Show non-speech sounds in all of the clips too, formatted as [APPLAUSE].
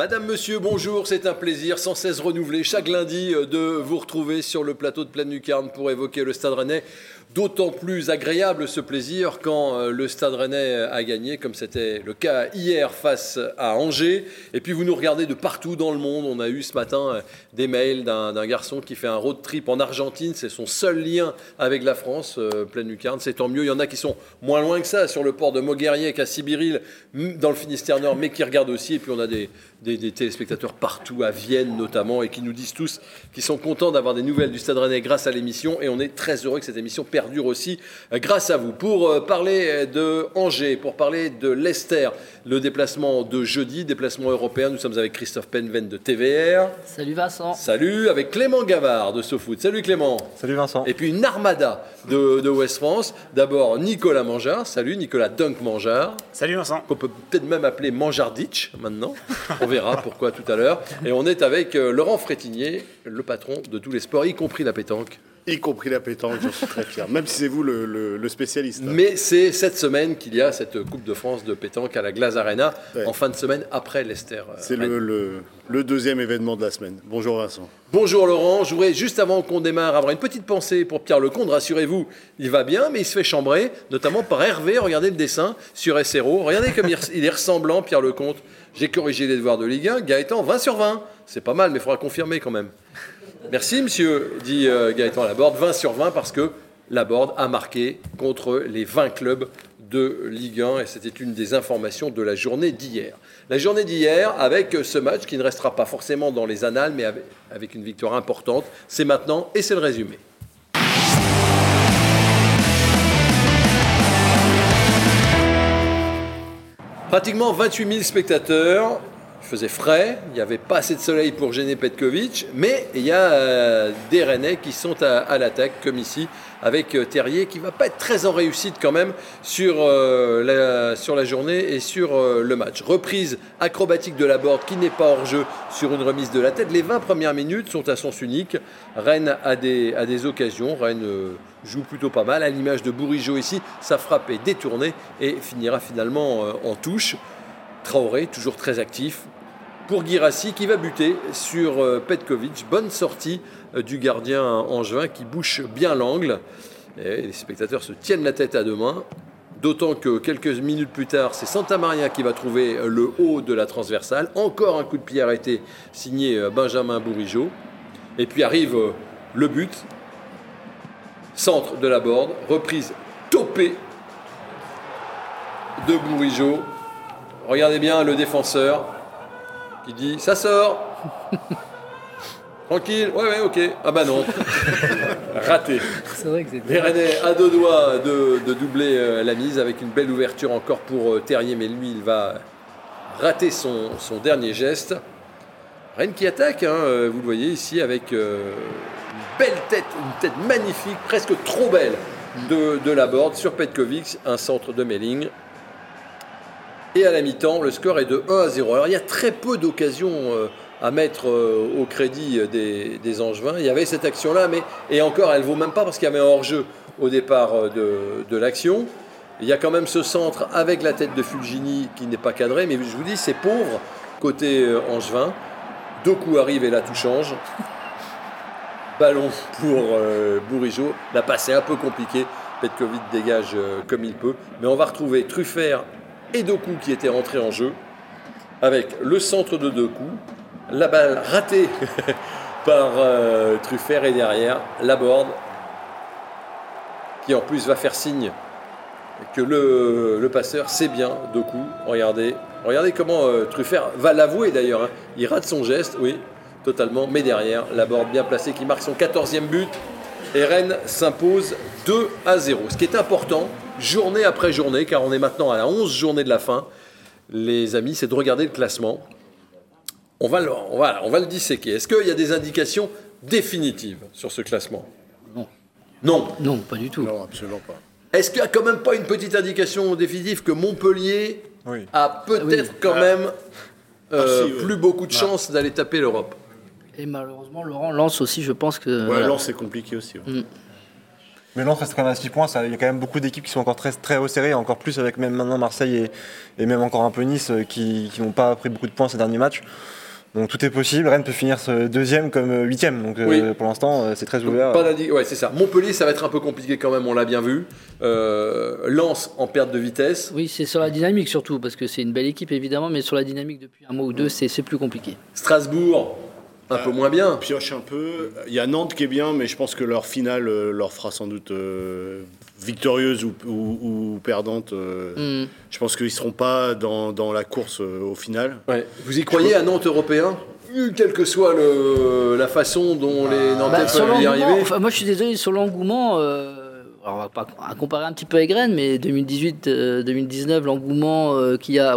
Madame, monsieur, bonjour, c'est un plaisir sans cesse renouvelé chaque lundi euh, de vous retrouver sur le plateau de Pleine Lucarne pour évoquer le Stade Rennais. D'autant plus agréable ce plaisir quand euh, le Stade Rennais a gagné, comme c'était le cas hier face à Angers. Et puis vous nous regardez de partout dans le monde. On a eu ce matin euh, des mails d'un garçon qui fait un road trip en Argentine. C'est son seul lien avec la France, Pleine Lucarne. C'est tant mieux. Il y en a qui sont moins loin que ça, sur le port de Mogueriec à Sibiril, dans le Finistère Nord, mais qui regardent aussi. Et puis on a des, téléspectateurs partout, à Vienne notamment, et qui nous disent tous qu'ils sont contents d'avoir des nouvelles du Stade Rennais grâce à l'émission. Et on est très heureux que cette émission perdure aussi euh, grâce à vous. Pour euh, parler de Angers, pour parler de Leicester, le déplacement de jeudi, déplacement européen, nous sommes avec Christophe Penven de TVR. Salut Vincent. Salut, avec Clément Gavard de SoFoot. Salut Clément. Salut Vincent. Et puis une armada de, de West France. D'abord Nicolas Mangeard. Salut Nicolas Dunk Mangeard. Salut Vincent. Qu'on peut peut-être même appeler Manjarditch maintenant. On verra pourquoi tout à l'heure. Et on est avec euh, Laurent Frétinier, le patron de tous les sports, y compris la pétanque. Y compris la pétanque, j'en suis très fier. Même si c'est vous le, spécialiste. Mais c'est cette semaine qu'il y a cette Coupe de France de pétanque à la Glace Arena, en fin de semaine après l'Esther. Euh, c'est le, deuxième événement de la semaine. Bonjour Vincent. Bonjour Laurent. Je voudrais juste avant qu'on démarre avoir une petite pensée pour Pierre Lecomte. Rassurez-vous, il va bien, mais il se fait chambrer, notamment par Hervé. Regardez le dessin sur SRO. Regardez comme il est ressemblant, Pierre Lecomte. J'ai corrigé les devoirs de Ligue 1. Gaëtan, 20 sur 20. C'est pas mal, mais il faudra confirmer quand même. Merci, monsieur, dit euh, Gaëtan Laborde. 20 sur 20 parce que Laborde a marqué contre les 20 clubs de Ligue 1 et c'était une des informations de la journée d'hier. La journée d'hier avec ce match qui ne restera pas forcément dans les annales mais avec une victoire importante, c'est maintenant et c'est le résumé. Pratiquement 28 000 spectateurs. Faisait frais, il n'y avait pas assez de soleil pour gêner Petkovic, mais il y a euh, des Rennais qui sont à, l'attaque, comme ici, avec euh, Terrier, qui va pas être très en réussite quand même sur, euh, la, sur la journée et sur le match. Reprise acrobatique de la board qui n'est pas hors jeu sur une remise de la tête. Les 20 premières minutes sont à sens unique. Rennes a des, a des occasions. Rennes joue plutôt pas mal. À l'image de Bourigeau ici, sa frappe est détournée et finira finalement en touche. Traoré, toujours très actif. Pour Girassi qui va buter sur euh, Petkovic. Bonne sortie euh, du gardien angevin qui bouche bien l'angle. Les spectateurs se tiennent la tête à deux mains. D'autant que quelques minutes plus tard, c'est Santa Maria qui va trouver le haut de la transversale. Encore un coup de pied arrêté signé Benjamin Bourigeau. Et puis arrive le but centre de la board, reprise topée de Bourigeau. Regardez bien le défenseur qui dit ça sort. [LAUGHS] Tranquille, ouais, ouais, ok. Ah bah non, [LAUGHS] raté. C'est vrai que c'est. à deux doigts de, doubler euh, la mise avec une belle ouverture encore pour euh, Terrier, mais lui, il va rater son, son dernier geste. Rennes qui attaque, hein, euh, vous le voyez ici, avec belle tête, une tête magnifique, presque trop belle de, la board sur Petkovic, un centre de Melling. Et à la mi-temps, le score est de 1 à 0. Alors il y a très peu d'occasions euh, à mettre euh, au crédit des, des, Angevins. Il y avait cette action-là, mais et encore, elle ne vaut même pas parce qu'il y avait un hors-jeu au départ euh, de, l'action. Il y a quand même ce centre avec la tête de Fulgini qui n'est pas cadré, mais je vous dis, c'est pauvre côté Angevin. Deux coups arrivent et là tout change. [LAUGHS] Ballon pour euh, Bourigeau. La passe est un peu compliquée. Petkovic dégage comme il peut. Mais on va retrouver Truffert et Doku qui étaient rentrés en jeu. Avec le centre de Doku. La balle ratée [LAUGHS] par euh, Truffert et derrière la board qui en plus va faire signe que le, passeur sait bien Doku. Regardez, regardez comment Truffert va l'avouer d'ailleurs. Hein. Il rate son geste, oui, totalement, mais derrière, la board bien placée qui marque son 14e but. Et Rennes s'impose 2 à 0. Ce qui est important, journée après journée, car on est maintenant à la 11 journée de la fin, les amis, c'est de regarder le classement. On va le, on va, on va le disséquer. Est-ce qu'il y a des indications définitives sur ce classement? Non. Non Non, pas du tout. Non, absolument pas. Est-ce qu'il n'y a quand même pas une petite indication définitive que Montpellier a peut-être quand même euh, ah, plus beaucoup de chances d'aller taper l'Europe? Et malheureusement, Laurent lance aussi, je pense que. Ouais, Lance, c'est compliqué aussi. Mm. Mais Lens reste quand même à 6 points. Il y a quand même beaucoup d'équipes qui sont encore très, très resserrées, encore plus avec même maintenant Marseille et, même encore un peu Nice euh, qui, n'ont pas pris beaucoup de points ces derniers matchs. Donc tout est possible. Rennes peut finir deuxième comme euh, huitième. Donc euh, pour l'instant, c'est très ouvert. ouais, c'est ça. Montpellier, ça va être un peu compliqué quand même. On l'a bien vu. Lens en perte de vitesse. Oui, c'est sur la dynamique surtout parce que c'est une belle équipe évidemment, mais sur la dynamique depuis un mois ou deux, c'est plus compliqué. Strasbourg, un peu moins bien. Pioche un peu. Il y a Nantes qui est bien, mais je pense que leur finale euh, leur fera sans doute euh, victorieuse ou, perdante. Euh. Mm. Je pense qu'ils ne seront pas dans, dans la course au final. Vous y croyez à Nantes européen? Quelle que soit le, la façon dont les bah, Nantais bah, peuvent y arriver Moi, je suis désolé, sur l'engouement, on va pas comparer un petit peu avec Rennes, mais 2018-2019, l'engouement qu'il y a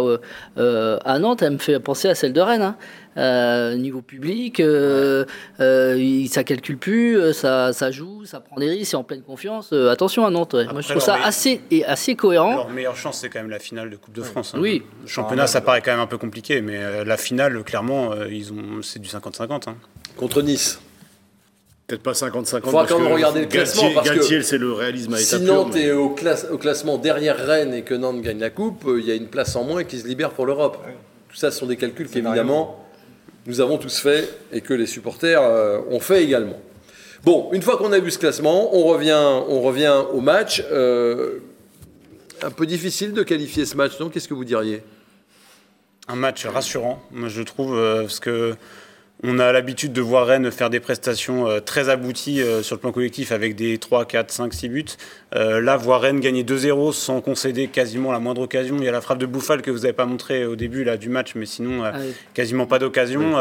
à Nantes, elle me fait penser à celle de Rennes. Hein. Euh, niveau public, euh, euh, ça calcule plus, ça, ça, joue, ça prend des risques, c'est en pleine confiance. attention à Nantes. Moi, je trouve ça assez, et assez cohérent. Leur meilleure chance, c'est quand même la finale de Coupe de France. Hein. Oui. Le championnat, ça paraît quand même un peu compliqué, mais la finale, clairement, ils ont, c'est du 50-50. Hein. Contre Nice. Peut-être pas 50-50. Il faudra quand même regarder le classement. parce que c'est le réalisme à Si Nantes est au, au, classement derrière Rennes et que Nantes gagne la Coupe, il y a une place en moins qui se libère pour l'Europe. Tout ça, ce sont des calculs qui, évidemment, nous avons tous fait et que les supporters euh, ont fait également. Bon, une fois qu'on a vu ce classement, on revient, on revient au match. Euh, un peu difficile de qualifier ce match, non? Qu'est-ce que vous diriez? Un match rassurant, moi je trouve, euh, parce que on a l'habitude de voir Rennes faire des prestations euh, très abouties euh, sur le plan collectif avec des 3, 4, 5, 6 buts. Euh, là, voir Rennes gagner 2-0 sans concéder quasiment la moindre occasion. Il y a la frappe de Bouffal que vous n'avez pas montré au début là, du match, mais sinon, ah quasiment pas d'occasion.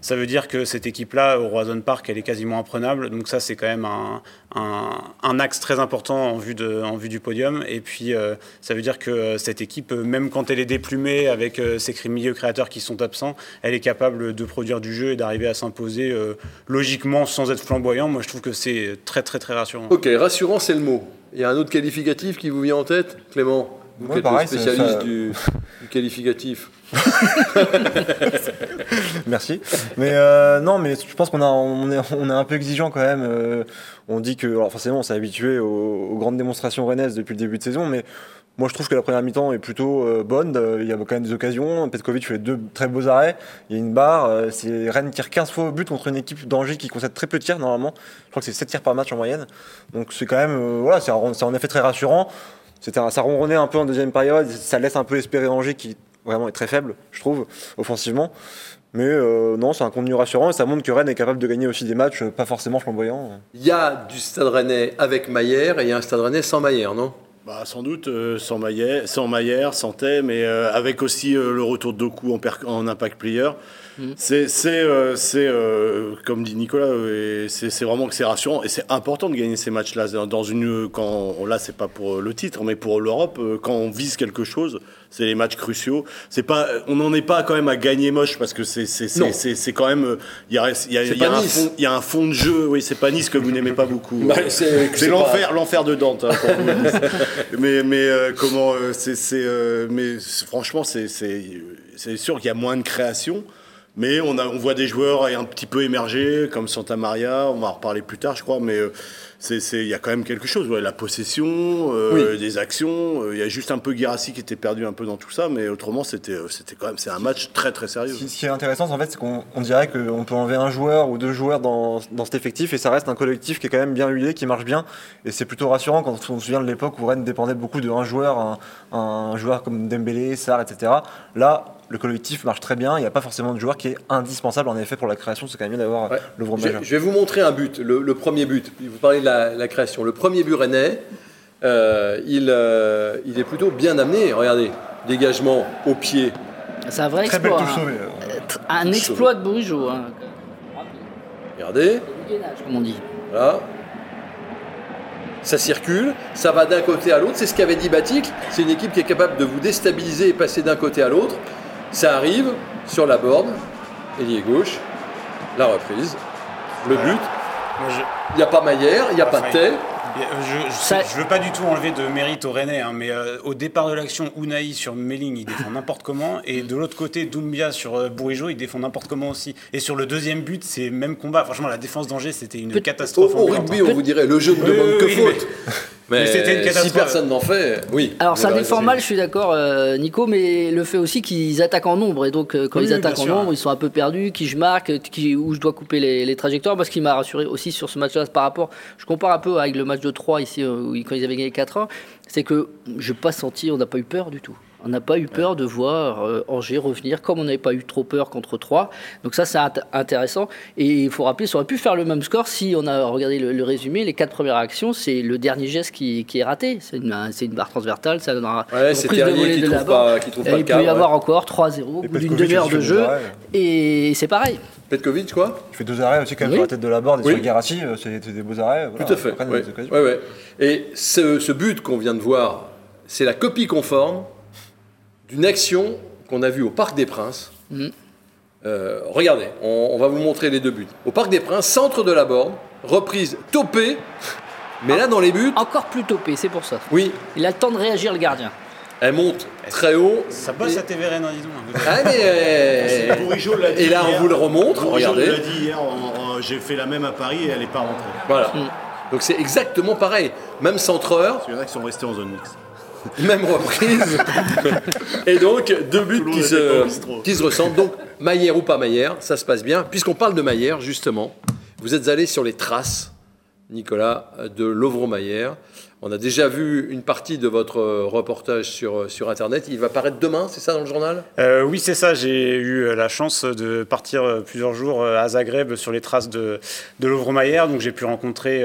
ça veut dire que cette équipe-là, au Roison Park, elle est quasiment imprenable. Donc ça, c'est quand même un, un, axe très important en vue, de, en vue du podium. Et puis, ça veut dire que cette équipe, même quand elle est déplumée avec ses milieux créateurs qui sont absents, elle est capable de produire du jeu d'arriver à s'imposer euh, logiquement sans être flamboyant, moi je trouve que c'est très très très rassurant. Ok, rassurant c'est le mot. Il y a un autre qualificatif qui vous vient en tête, Clément Vous êtes le spécialiste du, qualificatif. [LAUGHS] Merci. Mais euh, non, mais je pense qu'on on est, on est un peu exigeant quand même. Euh, on dit que, alors forcément, on s'est habitué aux, aux, grandes démonstrations rennaises depuis le début de saison, mais moi, je trouve que la première mi-temps est plutôt euh, bonne. Euh, il y a quand même des occasions. Petkovic fait deux très beaux arrêts. Il y a une barre. Euh, c'est Rennes tire 15 fois au but contre une équipe d'Angers qui concède très peu de tirs normalement. Je crois que c'est 7 tirs par match en moyenne. Donc c'est quand même, voilà, c'est en effet très rassurant. Un, ça ronronnait un peu en deuxième période. Ça laisse un peu espérer Angers qui vraiment est très faible, je trouve, offensivement. Mais non, c'est un contenu rassurant et ça montre que Rennes est capable de gagner aussi des matchs pas forcément flamboyants. Il y a du stade rennais avec Maillère et il y a un stade rennais sans Maillère, non? Bah, sans doute, euh, sans, Maillère, sans Maillère, sans Thé, mais euh, avec aussi euh, le retour de Doku en impact player. Mm. C'est, c'est, comme dit Nicolas, c'est, vraiment que c'est rassurant et c'est important de gagner ces matchs-là. Dans une, quand, là, c'est pas pour le titre, mais pour l'Europe, quand on vise quelque chose, c'est les matchs cruciaux. C'est pas, on n'en est pas quand même à gagner moche parce que c'est c'est quand même il y a il y a, y, a un fond, y a un fond de jeu. Oui, c'est pas Nice que vous n'aimez pas beaucoup. Bah, c'est l'enfer l'enfer de Dante. Hein, [LAUGHS] mais mais euh, comment euh, c'est euh, mais franchement c'est c'est sûr qu'il y a moins de création. Mais on, a, on voit des joueurs un petit peu émerger, comme Santa Maria, on va en reparler plus tard, je crois, mais il y a quand même quelque chose. la possession, euh, des actions. Euh, il y a juste un peu Girassi qui était perdu un peu dans tout ça, mais autrement, c'était euh, quand même c'est un match très très sérieux. Ce qui est intéressant, en fait, c'est qu'on dirait qu'on peut enlever un joueur ou deux joueurs dans, dans, cet effectif et ça reste un collectif qui est quand même bien huilé, qui marche bien. Et c'est plutôt rassurant quand on se souvient de l'époque où Rennes dépendait beaucoup d'un joueur, un, un, joueur comme Dembélé, Sarr, etc. Là, le collectif marche très bien. Il n'y a pas forcément de joueur qui est indispensable en effet pour la création. C'est quand même bien d'avoir le vrai je, je, vais vous montrer un but, le, premier but. Vous parlez de la, création. Le premier but rennais, euh, il, euh, il est plutôt bien amené. Regardez, dégagement au pied. C'est un vrai exploit. Hein. Un exploit de Brugeot. Hein. Regardez. Comme on dit. Voilà. Ça circule, ça va d'un côté à l'autre. C'est ce qu'avait dit Batik. C'est une équipe qui est capable de vous déstabiliser et passer d'un côté à l'autre. Ça arrive sur la borne, ailier gauche, la reprise, le but. Il n'y a pas Maillère, il n'y a pas Tel. Je ne veux pas du tout enlever de mérite au Rennais, hein, mais euh, au départ de l'action, Unai sur Melling, il défend n'importe comment. Et de l'autre côté, Doumbia sur euh, Bourigeau, il défend n'importe comment aussi. Et sur le deuxième but, c'est même combat. Franchement, la défense d'Angers, c'était une catastrophe. Au, rugby, on vous dirait le jeu ne demande que faute. Mais, si personne n'en fait, oui. Alors ça défend mal, je suis d'accord, euh, Nico, mais le fait aussi qu'ils attaquent en nombre. Et donc quand ils attaquent en nombre, ils sont un peu perdus, qui je marque, qui, où je dois couper les, les trajectoires. Parce qu'il m'a rassuré aussi sur ce match-là par rapport. Je compare un peu avec le match de 3 ici quand ils avaient gagné 4 ans, c'est que je n'ai pas senti, on n'a pas eu peur du tout. On n'a pas eu peur de voir euh, Angers revenir, comme on n'avait pas eu trop peur contre 3. Donc ça, c'est intéressant. Et il faut rappeler, ça aurait pu faire le même score si on a regardé le, résumé. Les quatre premières actions, c'est le dernier geste qui, est raté. C'est une, une, barre transversale, ça donnera ouais, une prise de volée de la barre. il peut y avoir encore 3-0 au bout d'une demi-heure de jeu. Et c'est pareil. Petkovic, quoi? Il fait deux arrêts aussi quand même sur la tête de la et sur Garassi, euh, c'est des beaux arrêts. Tout à fait. Et ce, but qu'on vient de voir, c'est la copie conforme d'une action qu'on a vue au Parc des Princes. Mm. Euh, regardez, on, va vous montrer les deux buts. Au Parc des Princes, centre de la borne, reprise topée, [LAUGHS] mais là dans les buts. Encore plus topée, c'est pour ça. Oui. Il a le temps de réagir le gardien. Elle monte très haut. Ça bosse à TVRN, hein, disons. Ah, mais. [LAUGHS] Euh, et là, on vous le remontre. regardez. l'a dit hier, j'ai fait la même à Paris et elle n'est pas rentrée. Voilà. Mm. Donc c'est exactement pareil. Même centreur. Il y en a qui sont restés en zone mixte. Même reprise. [LAUGHS] et donc, deux buts qui se, qui se ressemblent. Donc, Maillère ou pas Maillère, ça se passe bien. Puisqu'on parle de Maillère, justement, vous êtes allé sur les traces, Nicolas, de Lovro-Maillère. On a déjà vu une partie de votre euh, reportage sur, euh, sur Internet. Il va paraître demain, c'est ça dans le journal? Euh, Oui, c'est ça. J'ai eu la chance de partir plusieurs jours à Zagreb sur les traces de, de Lovro-Maillère. Donc j'ai pu rencontrer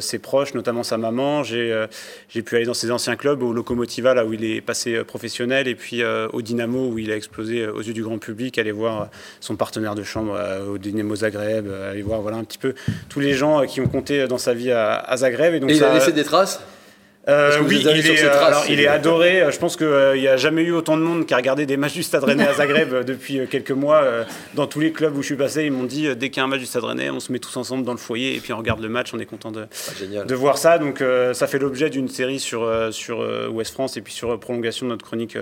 ses proches, notamment sa maman. J'ai j'ai pu aller dans ses anciens clubs, au Lokomotiva, là où il est passé professionnel, et puis au Dynamo, où il a explosé aux yeux du grand public, aller voir son partenaire de chambre au Dynamo Zagreb, aller voir voilà, un petit peu tous les gens qui ont compté dans sa vie à, Zagreb. Et, donc il a laissé des traces? Euh, oui, il est, alors, il est adoré. Je pense qu'il euh, n'y a jamais eu autant de monde qui a regardé des matchs du Stade Rennais à Zagreb euh, depuis quelques mois. Dans tous les clubs où je suis passé, ils m'ont dit dès qu'il y a un match du Stade Rennais, on se met tous ensemble dans le foyer et puis on regarde le match. On est content de, ah, de voir ça. Donc ça fait l'objet d'une série sur, sur Ouest France et puis sur prolongation de notre chronique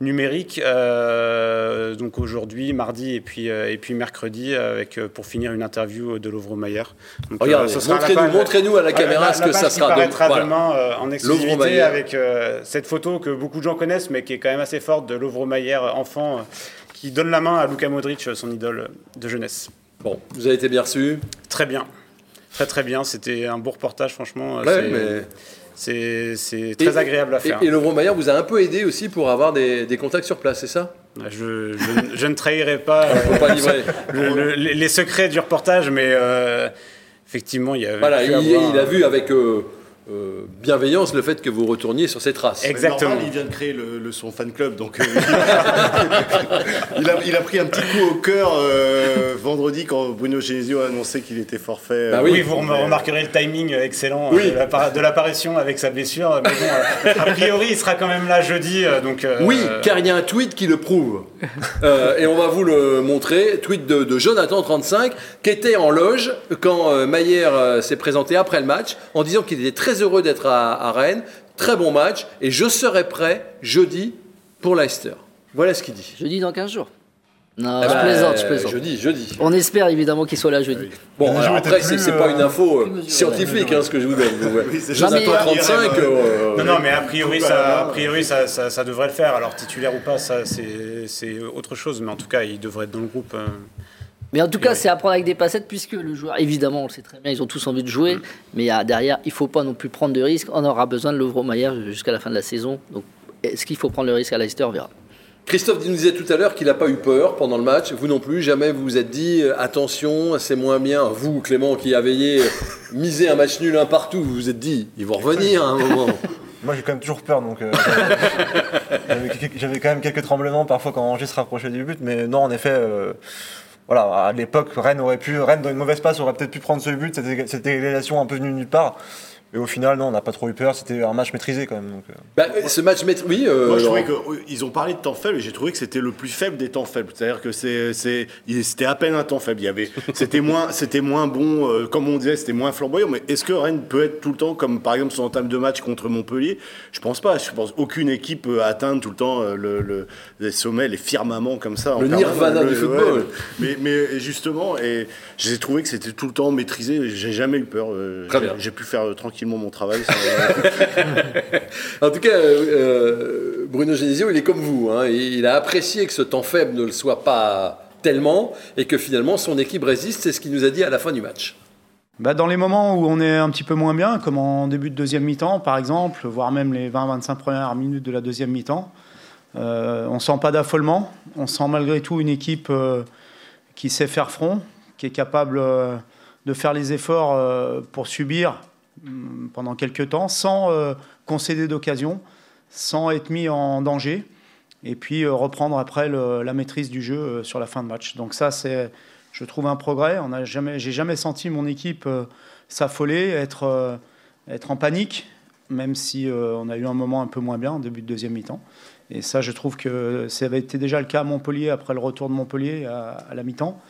numérique. donc aujourd'hui, mardi et puis, et puis mercredi, avec pour finir une interview de Lovro Mayer. Regardez, montrez-nous à la caméra ce que ça sera. demain en exclusivité avec euh, cette photo que beaucoup de gens connaissent, mais qui est quand même assez forte de Lovro Mayer, enfant, euh, qui donne la main à Luka Modric, son idole de jeunesse. Bon, vous avez été bien reçu Très bien. Très très bien. C'était un beau reportage, franchement. C'est très agréable à faire. Et, et Lovro Mayer vous a un peu aidé aussi pour avoir des, contacts sur place, c'est ça? Je, je, ne trahirai pas, [LAUGHS] pas euh, les secrets du reportage, mais effectivement, il y a. Voilà, il, il, a vu avec. Euh, bienveillance le fait que vous retourniez sur ces traces. Exactement. il vient de créer le, son fan club, donc euh, [LAUGHS] il, a, pris un petit coup au cœur euh, vendredi quand Bruno Genesio a annoncé qu'il était forfait. Bah oui, vous remarquerez le timing excellent de l'apparition avec sa blessure. Mais bon, a priori, il sera quand même là jeudi. donc, oui, car il y a un tweet qui le prouve. [LAUGHS] et on va vous le montrer. Tweet de, de Jonathan35 qui était en loge quand Maillère s'est présenté après le match en disant qu'il était très heureux d'être à, Rennes. Très bon match. Et je serai prêt jeudi pour Leicester. Voilà ce qu'il dit. Jeudi dans 15 jours. Non, eh je ben, plaisante, je plaisante. Jeudi, jeudi. On espère évidemment qu'il soit là jeudi. Bon, alors après, c'est pas une info euh, scientifique hein, ce que je vous donne. [LAUGHS] Oui, c'est 35. Euh, euh, non, non, mais a priori, ça, a priori ça, ça, devrait le faire. Alors, titulaire ou pas, ça, c'est autre chose. Mais en tout cas, il devrait être dans le groupe. Mais en tout cas, c'est à prendre avec des passettes puisque le joueur, évidemment, on le sait très bien, ils ont tous envie de jouer, mm. mais derrière, il ne faut pas non plus prendre de risques. On aura besoin de Lovro Maillard jusqu'à la fin de la saison. Donc, est-ce qu'il faut prendre le risque à Leicester? On verra. Christophe nous disait tout à l'heure qu'il n'a pas eu peur pendant le match. Vous non plus, jamais vous vous êtes dit euh, attention, c'est moins bien. Vous, Clément, qui avez [LAUGHS] misé un match nul un partout, vous vous êtes dit ils vont revenir à un moment. [LAUGHS] Moi j'ai quand même toujours peur, donc euh, [LAUGHS] j'avais quand même quelques tremblements parfois quand Angers se rapprochait du but, mais non, en effet, euh, voilà, à l'époque, Rennes aurait pu, Rennes dans une mauvaise passe aurait peut-être pu prendre ce but, cette, cette égalisation un peu venue nulle part. Et au final, non, on n'a pas trop eu peur. C'était un match maîtrisé quand même. Donc, euh. bah, ce match maîtrisé, oui. Euh, Moi, je trouvais qu'ils ont parlé de temps faible et j'ai trouvé que c'était le plus faible des temps faibles. C'est-à-dire que c'était à peine un temps faible. Il y avait, c'était moins, c'était moins bon, euh, comme on disait, c'était moins flamboyant. Mais est-ce que Rennes peut être tout le temps comme par exemple son entame de match contre Montpellier? Je pense pas. Je pense aucune équipe peut atteindre tout le temps le, les sommets, les firmaments comme ça. Le nirvana du football. mais, mais justement, et j'ai trouvé que c'était tout le temps maîtrisé. J'ai jamais eu peur. J'ai pu faire mon travail. [LAUGHS] en tout cas, euh, Bruno Genesio, il est comme vous. Hein. Il a apprécié que ce temps faible ne le soit pas tellement et que finalement son équipe résiste. C'est ce qu'il nous a dit à la fin du match. Bah dans les moments où on est un petit peu moins bien, comme en début de deuxième mi-temps par exemple, voire même les 20-25 premières minutes de la deuxième mi-temps, euh, on sent pas d'affolement. On sent malgré tout une équipe euh, qui sait faire front, qui est capable euh, de faire les efforts pour subir pendant quelques temps sans euh, concéder d'occasion, sans être mis en danger, et puis euh, reprendre après la maîtrise du jeu euh, sur la fin de match. Donc ça, c'est, je trouve, un progrès. On a jamais, j'ai jamais senti mon équipe s'affoler, être, être en panique, même si on a eu un moment un peu moins bien en début de deuxième mi-temps. Et ça, je trouve que ça avait été déjà le cas à Montpellier après le retour de Montpellier à, la mi-temps.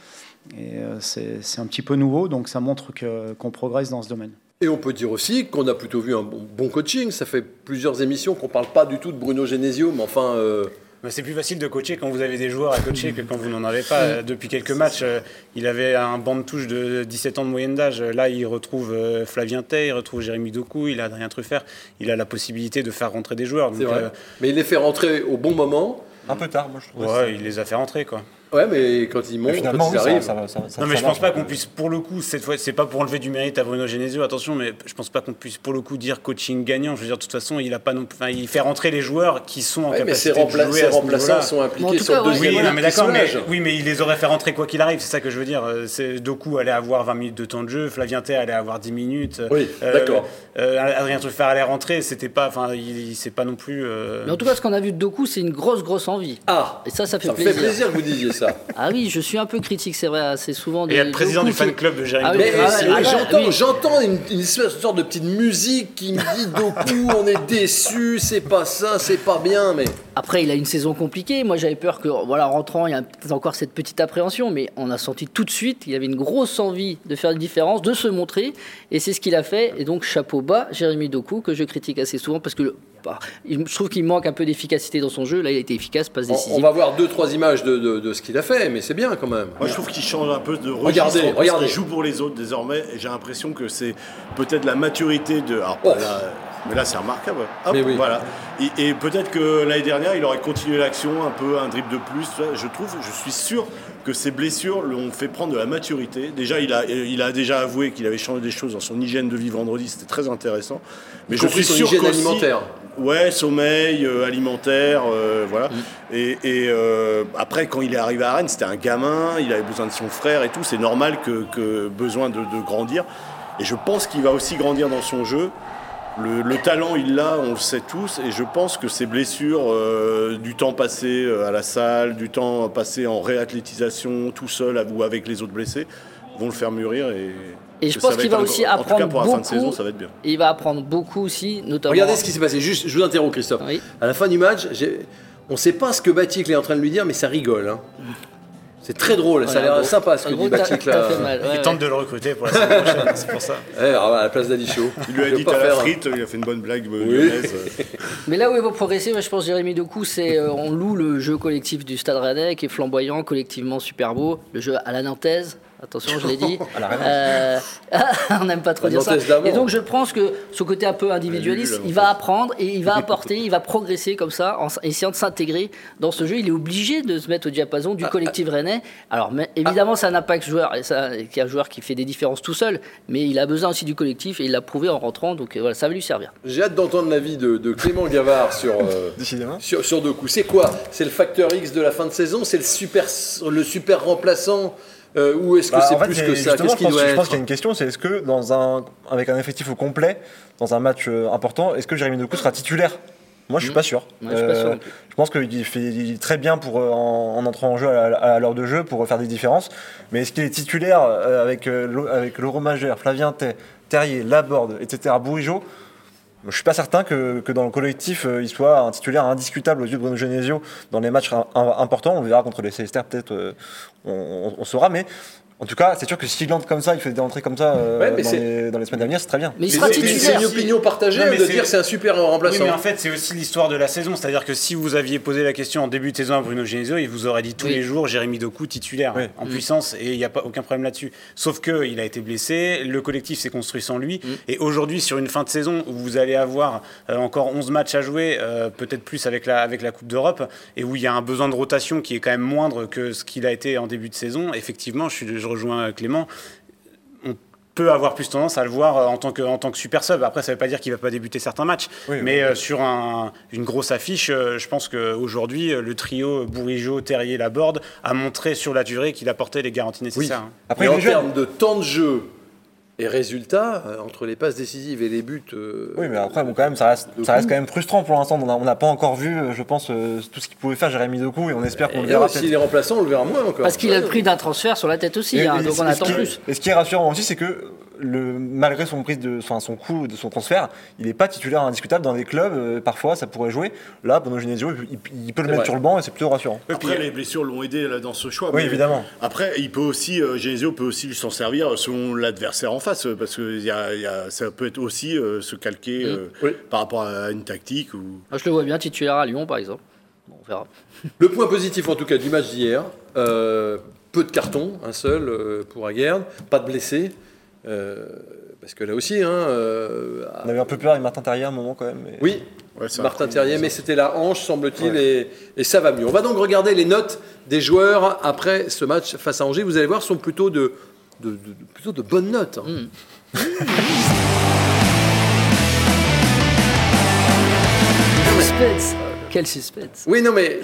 Et c'est, un petit peu nouveau, donc ça montre qu'on progresse dans ce domaine. Et on peut dire aussi qu'on a plutôt vu un bon, coaching. Ça fait plusieurs émissions qu'on ne parle pas du tout de Bruno Genesio, mais enfin. Euh, c'est plus facile de coacher quand vous avez des joueurs à coacher que quand vous n'en avez pas. Depuis quelques matchs, euh, il avait un banc de touche de 17 ans de moyenne d'âge. Là, il retrouve euh, Flavien Tay, il retrouve Jérémy Doku, il a Adrien Truffert. Il a la possibilité de faire rentrer des joueurs. Mais il les fait rentrer au bon moment. Un peu tard, moi je trouve. Ouais, il les a fait rentrer quoi. Ouais, mais quand ils montent, quand ils arrivent. Ça, non, mais je pense pas qu'on puisse, pour le coup, cette fois, c'est pas pour enlever du mérite à Bruno Genesio, attention, mais je pense pas qu'on puisse, pour le coup, dire coaching gagnant. Je veux dire, de toute façon, il a pas non, enfin, il fait rentrer les joueurs qui sont en capacité mais de jouer. Ses remplaçants sont impliqués sur le deuxième. Oui, mais d'accord, mais, oui, mais il les aurait fait rentrer quoi qu'il arrive. C'est ça que je veux dire. Euh, c'est Doku allait avoir 20 minutes de temps de jeu, Flavien Tay allait avoir 10 minutes. Oui, euh, d'accord. Euh, Adrien Truffert allait rentrer. C'était pas, enfin, il, c'est pas non plus. Mais en tout cas, ce qu'on a vu de Doku, c'est une grosse, grosse envie. Ah, et ça, ça fait plaisir. Ça fait plaisir que vous disiez ça. Ah oui, je suis un peu critique, c'est vrai, assez souvent. Et le président du fan club de Jérémy ah, J'entends une, une, sorte de petite musique qui me dit Doku, on est déçu, c'est pas ça, c'est pas bien, mais. Après, il a une saison compliquée. Moi, j'avais peur que, voilà, rentrant, il y a peut-être encore cette petite appréhension, mais on a senti tout de suite qu'il avait une grosse envie de faire une différence, de se montrer, et c'est ce qu'il a fait. Et donc, chapeau bas, Jérémy Doku, que je critique assez souvent parce que bah, je trouve qu'il manque un peu d'efficacité dans son jeu. Là, il a été efficace, passe décisive. On va voir deux, trois images de, de, ce qu'il a fait, mais c'est bien quand même. Moi, je trouve qu'il change un peu de registre. Regardez, regardez. Il joue pour les autres désormais, et j'ai l'impression que c'est peut-être la maturité de. Alors, mais là, c'est remarquable. voilà. Et, peut-être que l'année dernière, il aurait continué l'action, un peu un dribble de plus. Je trouve, je suis sûr que ces blessures l'ont fait prendre de la maturité. Déjà, il a, il a déjà avoué qu'il avait changé des choses dans son hygiène de vie vendredi. C'était très intéressant. Mais je suis sûr hygiène alimentaire. Ouais, sommeil, euh, alimentaire, euh, voilà. Mm. Et, euh, après, quand il est arrivé à Rennes, c'était un gamin, il avait besoin de son frère et tout. C'est normal que, besoin de, de, grandir. Et je pense qu'il va aussi grandir dans son jeu. Le, talent, il l'a, on le sait tous, et je pense que ces blessures, euh, du temps passé euh, à la salle, du temps passé en réathlétisation, tout seul ou avec les autres blessés, vont le faire mûrir. Et, et je pense qu'il va aussi apprendre en tout cas pour la fin de saison, ça va être bien. il va apprendre beaucoup aussi, notamment. Regardez ce qui s'est passé. Juste, je vous interromps, Christophe. À la fin du match, on ne sait pas ce que Batik est en train de lui dire, mais ça rigole. Hein. C'est très drôle, ça a l'air sympa ce que dit Batik là. il tente de le recruter pour la semaine prochaine, [LAUGHS] c'est pour ça. à la place d'Ali Chaud. Il lui a dit à la frite, il a fait une bonne blague lyonnaise. [LAUGHS] Mais là où il va progresser, je pense Jérémy Doku, c'est euh, on loue le jeu collectif du Stade Rennais qui est flamboyant, collectivement super beau, le jeu à la nantaise, Attention, je l'ai dit. [LAUGHS] euh, [LAUGHS] on n'aime pas trop dire ça. Et donc, je pense que ce côté un peu individualiste, il va apprendre et il va [LAUGHS] apporter, il va progresser comme ça, en essayant de s'intégrer dans ce jeu. Il est obligé de se mettre au diapason du collectif rennais. Alors, mais, évidemment, ça n'a pas que joueur, qui est un joueur qui fait des différences tout seul, mais il a besoin aussi du collectif et il l'a prouvé en rentrant. Donc, voilà, ça va lui servir. J'ai hâte d'entendre l'avis de, de, Clément Gavard sur, euh, sur, sur deux coups. C'est quoi? C'est le facteur X de la fin de saison? C'est le super, le super remplaçant? Euh, ou est-ce que bah, c'est plus que ça? Qu'est-ce Je pense qu'il y a une question, c'est est-ce que dans un, avec un effectif au complet, dans un match euh, important, est-ce que Jérémy Doku sera titulaire? Moi, je suis pas sûr. Ouais, je suis pas sûr Euh, je pense qu'il fait il est très bien pour, en, en entrant en jeu à, à l'heure de jeu pour faire des différences. Mais est-ce qu'il est titulaire avec, avec Laurent Magère, Flavien Tay, Terrier, Laborde, etc., Bourigeau je suis pas certain que, que dans le collectif, euh, il soit un titulaire indiscutable aux yeux de Bruno Genesio dans les matchs im- im- importants. On verra contre les Célesters, peut-être, euh, on, on- on saura. Mais en tout cas, c'est sûr que s'il entre comme ça, il fait des entrées comme ça euh, Ouais, mais dans, c'est- les, dans les semaines à venir, c'est très bien. Mais il Mais sera c'est- une opinion partagée Non, mais de c'est- dire c'est un super Oui, remplaçant. mais en fait, c'est aussi l'histoire de la saison. C'est-à-dire que si vous aviez posé la question en début de saison à Bruno Genesio, il vous aurait dit tous Oui. les jours Jérémy Doku titulaire Oui. en Mm. puissance et il n'y a pas aucun problème là-dessus. Sauf que il a été blessé, le collectif s'est construit sans lui. Mm. Et aujourd'hui, sur une fin de saison où vous allez avoir euh, encore 11 matchs à jouer, euh, peut-être plus avec la, avec la Coupe d'Europe, et où il y a un besoin de rotation qui est quand même moindre que ce qu'il a été en début de saison, effectivement, je, suis, rejoins Clément on peut avoir plus tendance à le voir euh, en tant que, en tant que super sub. Après, ça ne veut pas dire qu'il ne va pas débuter certains matchs. Oui, mais euh, sur un- une grosse affiche, euh, je pense qu'aujourd'hui, le trio Bourigeau, Terrier, Laborde a montré sur la durée qu'il apportait les garanties nécessaires. hein. Après, en termes de temps de jeu et résultats, euh, entre les passes décisives et les buts. euh, Oui, mais après, bon, quand même, ça reste, ça reste quand même frustrant pour l'instant. On n'a pas encore vu, euh, je pense, euh, tout ce qu'il pouvait faire Jérémy Doku et on espère qu'on le verra s'il peut-être. est remplaçant, on le verra moins encore. Parce qu'il a le prix d'un transfert sur la tête aussi, Et- hein, et- donc on attend qui- plus. Et ce qui est rassurant aussi, c'est que le, malgré son prise de, enfin, son coût de son transfert, il n'est pas titulaire indiscutable dans des clubs. euh, parfois, ça pourrait jouer. Là, Bruno Genesio, il, il peut le mettre vrai. sur le banc et c'est plutôt rassurant. Après, les blessures l'ont aidé là, dans ce choix. Oui, mais évidemment. Après, il peut aussi, euh, Genesio peut aussi s'en servir selon l'adversaire en face, euh, parce que il y a- il y a- ça peut être aussi euh, se calquer euh, Oui. par rapport à une tactique. Ou... Moi, je le vois bien titulaire à Lyon, par exemple. Bon, on verra. [LAUGHS] Le point positif en tout cas du match d'hier, euh, peu de cartons, un seul euh, pour Aguerd, pas de blessés. Euh, parce que là aussi, hein, euh, On avait un peu peur avec Martin Terrier à un moment quand même. mais- oui, Ouais, Martin Terrier, mais c'était la hanche, semble-t-il, et, et ça va mieux. On va donc regarder les notes des joueurs après ce match face à Angers. Vous allez voir, sont plutôt de, de- de- plutôt de bonnes notes. hein. Suspense Quel suspense Oui, non, mais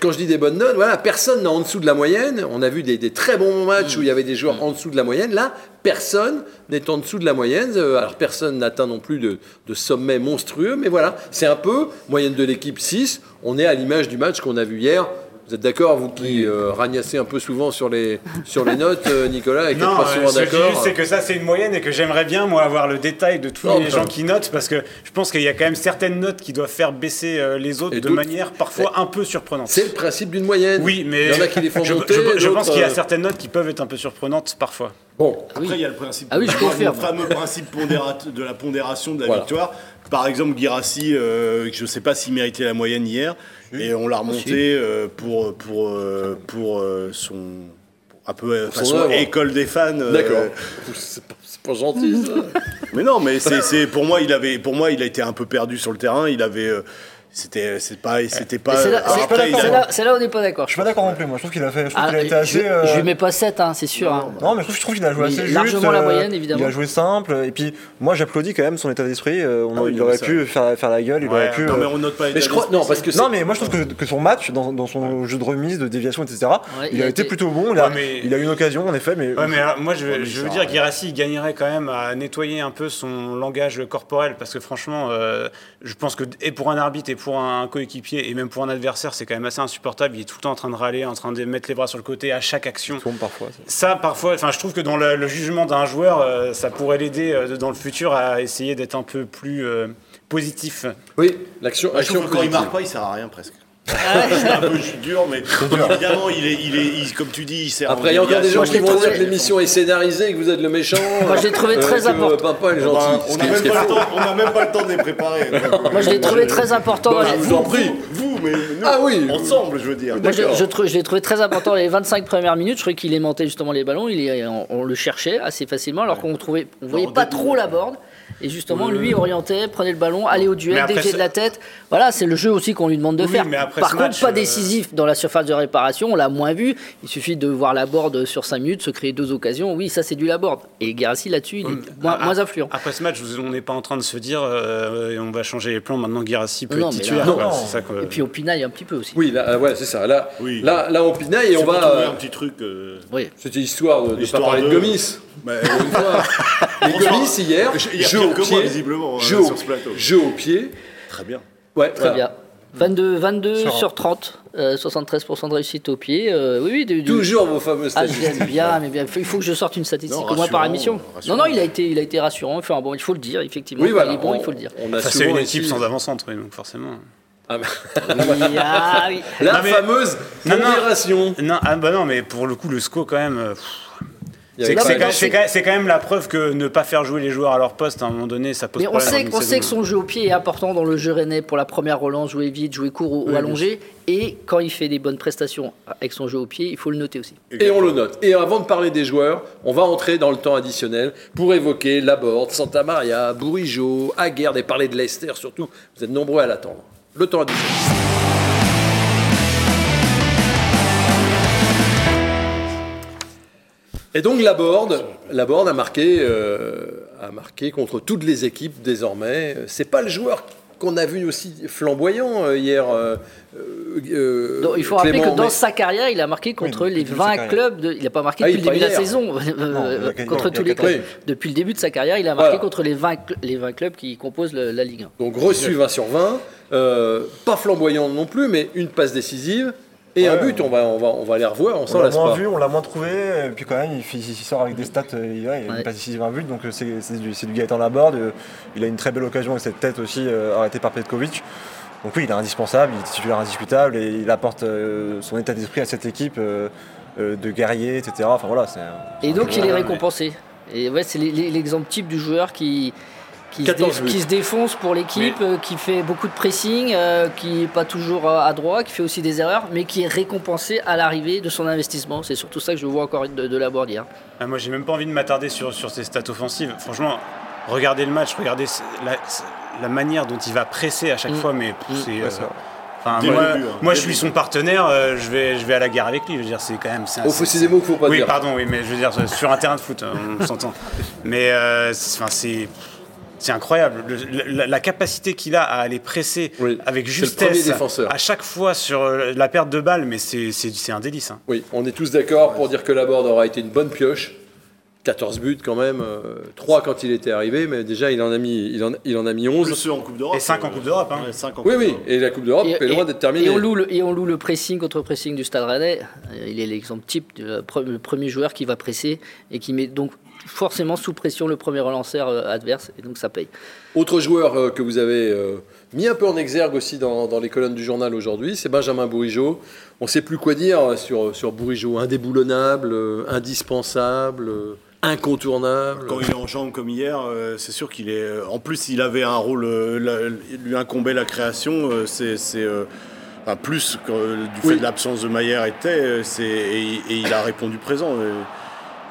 quand je dis des bonnes notes, voilà, personne n'est en dessous de la moyenne. On a vu des, des très bons matchs où il y avait des joueurs en dessous de la moyenne. Là, personne n'est en dessous de la moyenne. Euh, Alors, personne n'atteint non plus de, de sommet monstrueux, mais voilà, c'est un peu moyenne de l'équipe 6. On est à l'image du match qu'on a vu hier. Vous êtes d'accord, vous qui euh, ragnassez un peu souvent sur les, sur les notes, euh, Nicolas, et qui n'êtes Non, pas euh, souvent ce que je dis d'accord juste, c'est que ça, c'est une moyenne et que j'aimerais bien, moi, avoir le détail de tous Non, les gens qui notent parce que je pense qu'il y a quand même certaines notes qui doivent faire baisser euh, les autres Et de manière parfois un peu surprenante. C'est le principe d'une moyenne. Oui, mais Il y en a qui les font [LAUGHS] je, monter. je- je pense qu'il y a euh, certaines notes qui peuvent être un peu surprenantes parfois. Bon, Après, il y a le principe. Ah oui, je le confirme. fameux principe de la pondération de la Voilà. victoire. Par exemple, Girassi, euh, je ne sais pas s'il méritait la moyenne hier, et on l'a remonté euh, pour, pour, euh, pour euh, son. Un peu Pour façon école des fans. d'accord. [LAUGHS] C'est pas, pas gentil, ça. [LAUGHS] Mais non, mais c'est pour moi, il avait, pour moi, il a été un peu perdu sur le terrain. Il avait, c'était, c'est pas, c'était pas. C'est là, alors c'est- après, il c'est a- là- là où on n'est pas d'accord. Je suis pas d'accord non plus. Moi, je trouve qu'il a fait. Je trouve Ah, qu'il a été je, assez. euh, je lui mets pas 7, hein, c'est sûr. hein. Non, mais je trouve, je trouve qu'il a joué Mais assez juste. largement la euh, moyenne, évidemment. Il a joué simple. Et puis, moi, j'applaudis quand même son état d'esprit. euh, Ah oui, il aurait ça- pu faire, faire la gueule. Il Ouais, aurait pu. Non, mais euh, on note pas. Mais je crois, non, parce que Non, mais moi je trouve que, que son match, dans, dans son jeu de remise, de déviation, etc., Ouais, il, a été plutôt bon. Il a, il eu une occasion, en effet, mais. Ouais, mais alors, moi, je, veux- dire, Guirassi, il gagnerait quand même à nettoyer un peu son langage corporel, parce que franchement, euh, je pense que, et pour un arbitre, et pour un coéquipier, et même pour un adversaire, c'est quand même assez insupportable. Il est tout le temps en train de râler, en train de mettre les bras sur le côté à chaque action. tombe parfois. ça. Ça, parfois, enfin, je trouve que dans le, le jugement d'un joueur, euh, ça pourrait l'aider euh, dans le futur à essayer d'être un peu plus euh, positif. Oui, l'action Moi, je action trouve que quand il positive. marque pas, il sert à rien presque. C'est [LAUGHS] un peu je suis dur, [LAUGHS] mais évidemment, il est, il est, il- comme tu dis, il sert. Après, il y a encore des gens qui vont dire que l'émission est scénarisée et que vous êtes le méchant. Moi, je l'ai trouvé très que important. Papa est Bah, gentil. on n'a est- même, est pas le temps- on a même pas le temps de les préparer. [LAUGHS] Moi, je l'ai trouvé très important. Bon, dans je vous en prie. Vous, mais nous, Ah oui. ensemble, je veux dire. Moi, je, je, trou- je l'ai trouvé très important les 25 premières minutes. Je trouvais qu'il aimantait justement les ballons. Il est, on, on le cherchait assez facilement, alors qu'on trouvait, on voyait pas trop la board. Et justement, lui orientait, prenait le ballon, allait au duel, ça- de la tête. Voilà, c'est le jeu aussi qu'on lui demande de Oui, faire. mais après Par contre, match, pas euh, décisif dans la surface de réparation. On l'a moins vu. Il suffit de voir la board sur 5 minutes, se créer deux occasions. Oui, ça c'est du la board. Et Garassi là-dessus, il est moins, Ah, moins influent. Après ce match, on n'est pas en train de se dire euh, on va changer les plans. Maintenant, Guirassi peut Non, être mais là- titulaire. Non, quoi. non. C'est ça que- Et puis on pinaille un petit peu aussi. Oui, là, euh, ouais, c'est ça. Là, Oui. là, là, on pinaille et C'est on va. trouver euh, un petit truc. euh, Oui. C'était histoire de ne pas parler de, Gomis. Mais [LAUGHS] Gomis, hier, Il au que moi, pied. visiblement, euh, Jeu au, sur ce plateau. jeu au pied. Très bien. Ouais, Très bien. 22, 22 sur, 30, 73% de réussite au pied. oui, oui, Toujours vos fameuses ah, statistiques. bien, mais bien, il faut que je sorte une statistique au moins par émission. Non, non, il a été, il a été rassurant. Enfin, bon, il faut le dire, effectivement. Oui, voilà, il est bon, il faut le dire. On a c'est une équipe sans avant-centre, donc forcément. Ah, ah oui, La fameuse non, non, non, ah, bah non, mais pour le coup, le SCO, quand même. C'est quand, même la preuve que ne pas faire jouer les joueurs à leur poste à un moment donné, ça pose Mais on sait, on sait que son jeu au pied est important dans le jeu rennais pour la première relance, jouer vite, jouer court ou, allongé. Et quand il fait des bonnes prestations avec son jeu au pied, il faut le noter aussi. Et on le note. Et avant de parler des joueurs, on va entrer dans le temps additionnel pour évoquer Laborde, Santa Maria, Bourigeau, Aguerd et parler de Leicester surtout. Vous êtes nombreux à l'attendre. Le temps additionnel. Et donc Laborde, Laborde a marqué, euh, a marqué contre toutes les équipes désormais. C'est pas le joueur qu'on a vu aussi flamboyant euh, hier. Euh, il faut rappeler que dans sa carrière, il a marqué contre les 20 clubs. De, il n'a pas marqué ah, depuis le début de la saison, contre tous les clubs. Depuis le début de sa carrière, il a marqué contre les 20, les 20 clubs qui composent la Ligue 1. Donc reçu 20 sur 20, pas flamboyant non plus, mais une passe décisive. Et un but, on va, on, va, on va les revoir, on, on l'a moins vu, on l'a moins trouvé, et puis quand même, il, sort avec des stats, euh, il, ouais, il passe ici 20 buts, donc euh, c'est du, du Gaëtan Laborde. Euh, il a une très belle occasion avec cette tête aussi arrêtée par Petkovic. Donc oui, il est indispensable, il est titulaire indiscutable et il apporte son état d'esprit à cette équipe de guerrier, etc. Enfin voilà, et donc il est récompensé. Et ouais, c'est l'exemple type du joueur qui, qui, se, défonce pour l'équipe, euh, qui fait beaucoup de pressing, euh, qui n'est pas toujours euh, à droit, qui fait aussi des erreurs, mais qui est récompensé à l'arrivée de son investissement. C'est surtout ça que je vois encore de, la bordière. Ah, moi, j'ai même pas envie de m'attarder sur, sur ses stats offensives. Franchement, regardez le match, regardez la, manière dont il va presser à chaque mm. fois, mais mm. c'est. Enfin, moi, je suis son partenaire, je, vais, je vais à la guerre avec lui. Je veux dire, c'est quand même. Oh, c'est des mots qu'il faut pas oui, dire. Oui, pardon, oui, mais je veux dire, sur un terrain de foot, on [LAUGHS] s'entend. Mais enfin, c'est c'est incroyable. la, capacité qu'il a à aller presser avec justesse à chaque fois sur euh, la perte de balle, mais c'est un délice. Hein. Oui, on est tous d'accord pour dire que la board aura été une bonne pioche. 14 buts quand même, 3 euh, quand il était arrivé, mais déjà il en a mis, il en, il en a mis 11. Plus en Coupe d'Europe. Et 5 en Coupe d'Europe. Hein. oui, oui, et la Coupe d'Europe est loin d'être terminée. Et on, loue le, et on loue le pressing contre pressing du Stade Rennais. Il est l'exemple type, du premier joueur qui va presser et qui met donc forcément sous pression le premier relanceur euh, adverse, et donc ça paye. Autre joueur euh, que vous avez euh, mis un peu en exergue aussi dans, les colonnes du journal aujourd'hui, c'est Benjamin Bourigeau. On ne sait plus quoi dire sur, sur Bourigeau. Indéboulonnable, indispensable incontournable. Quand il est en jambe comme hier, c'est sûr qu'il est. En plus, il avait un rôle, lui incombait la création. C'est plus du fait de l'absence de Maillère était, et, et, il a répondu présent.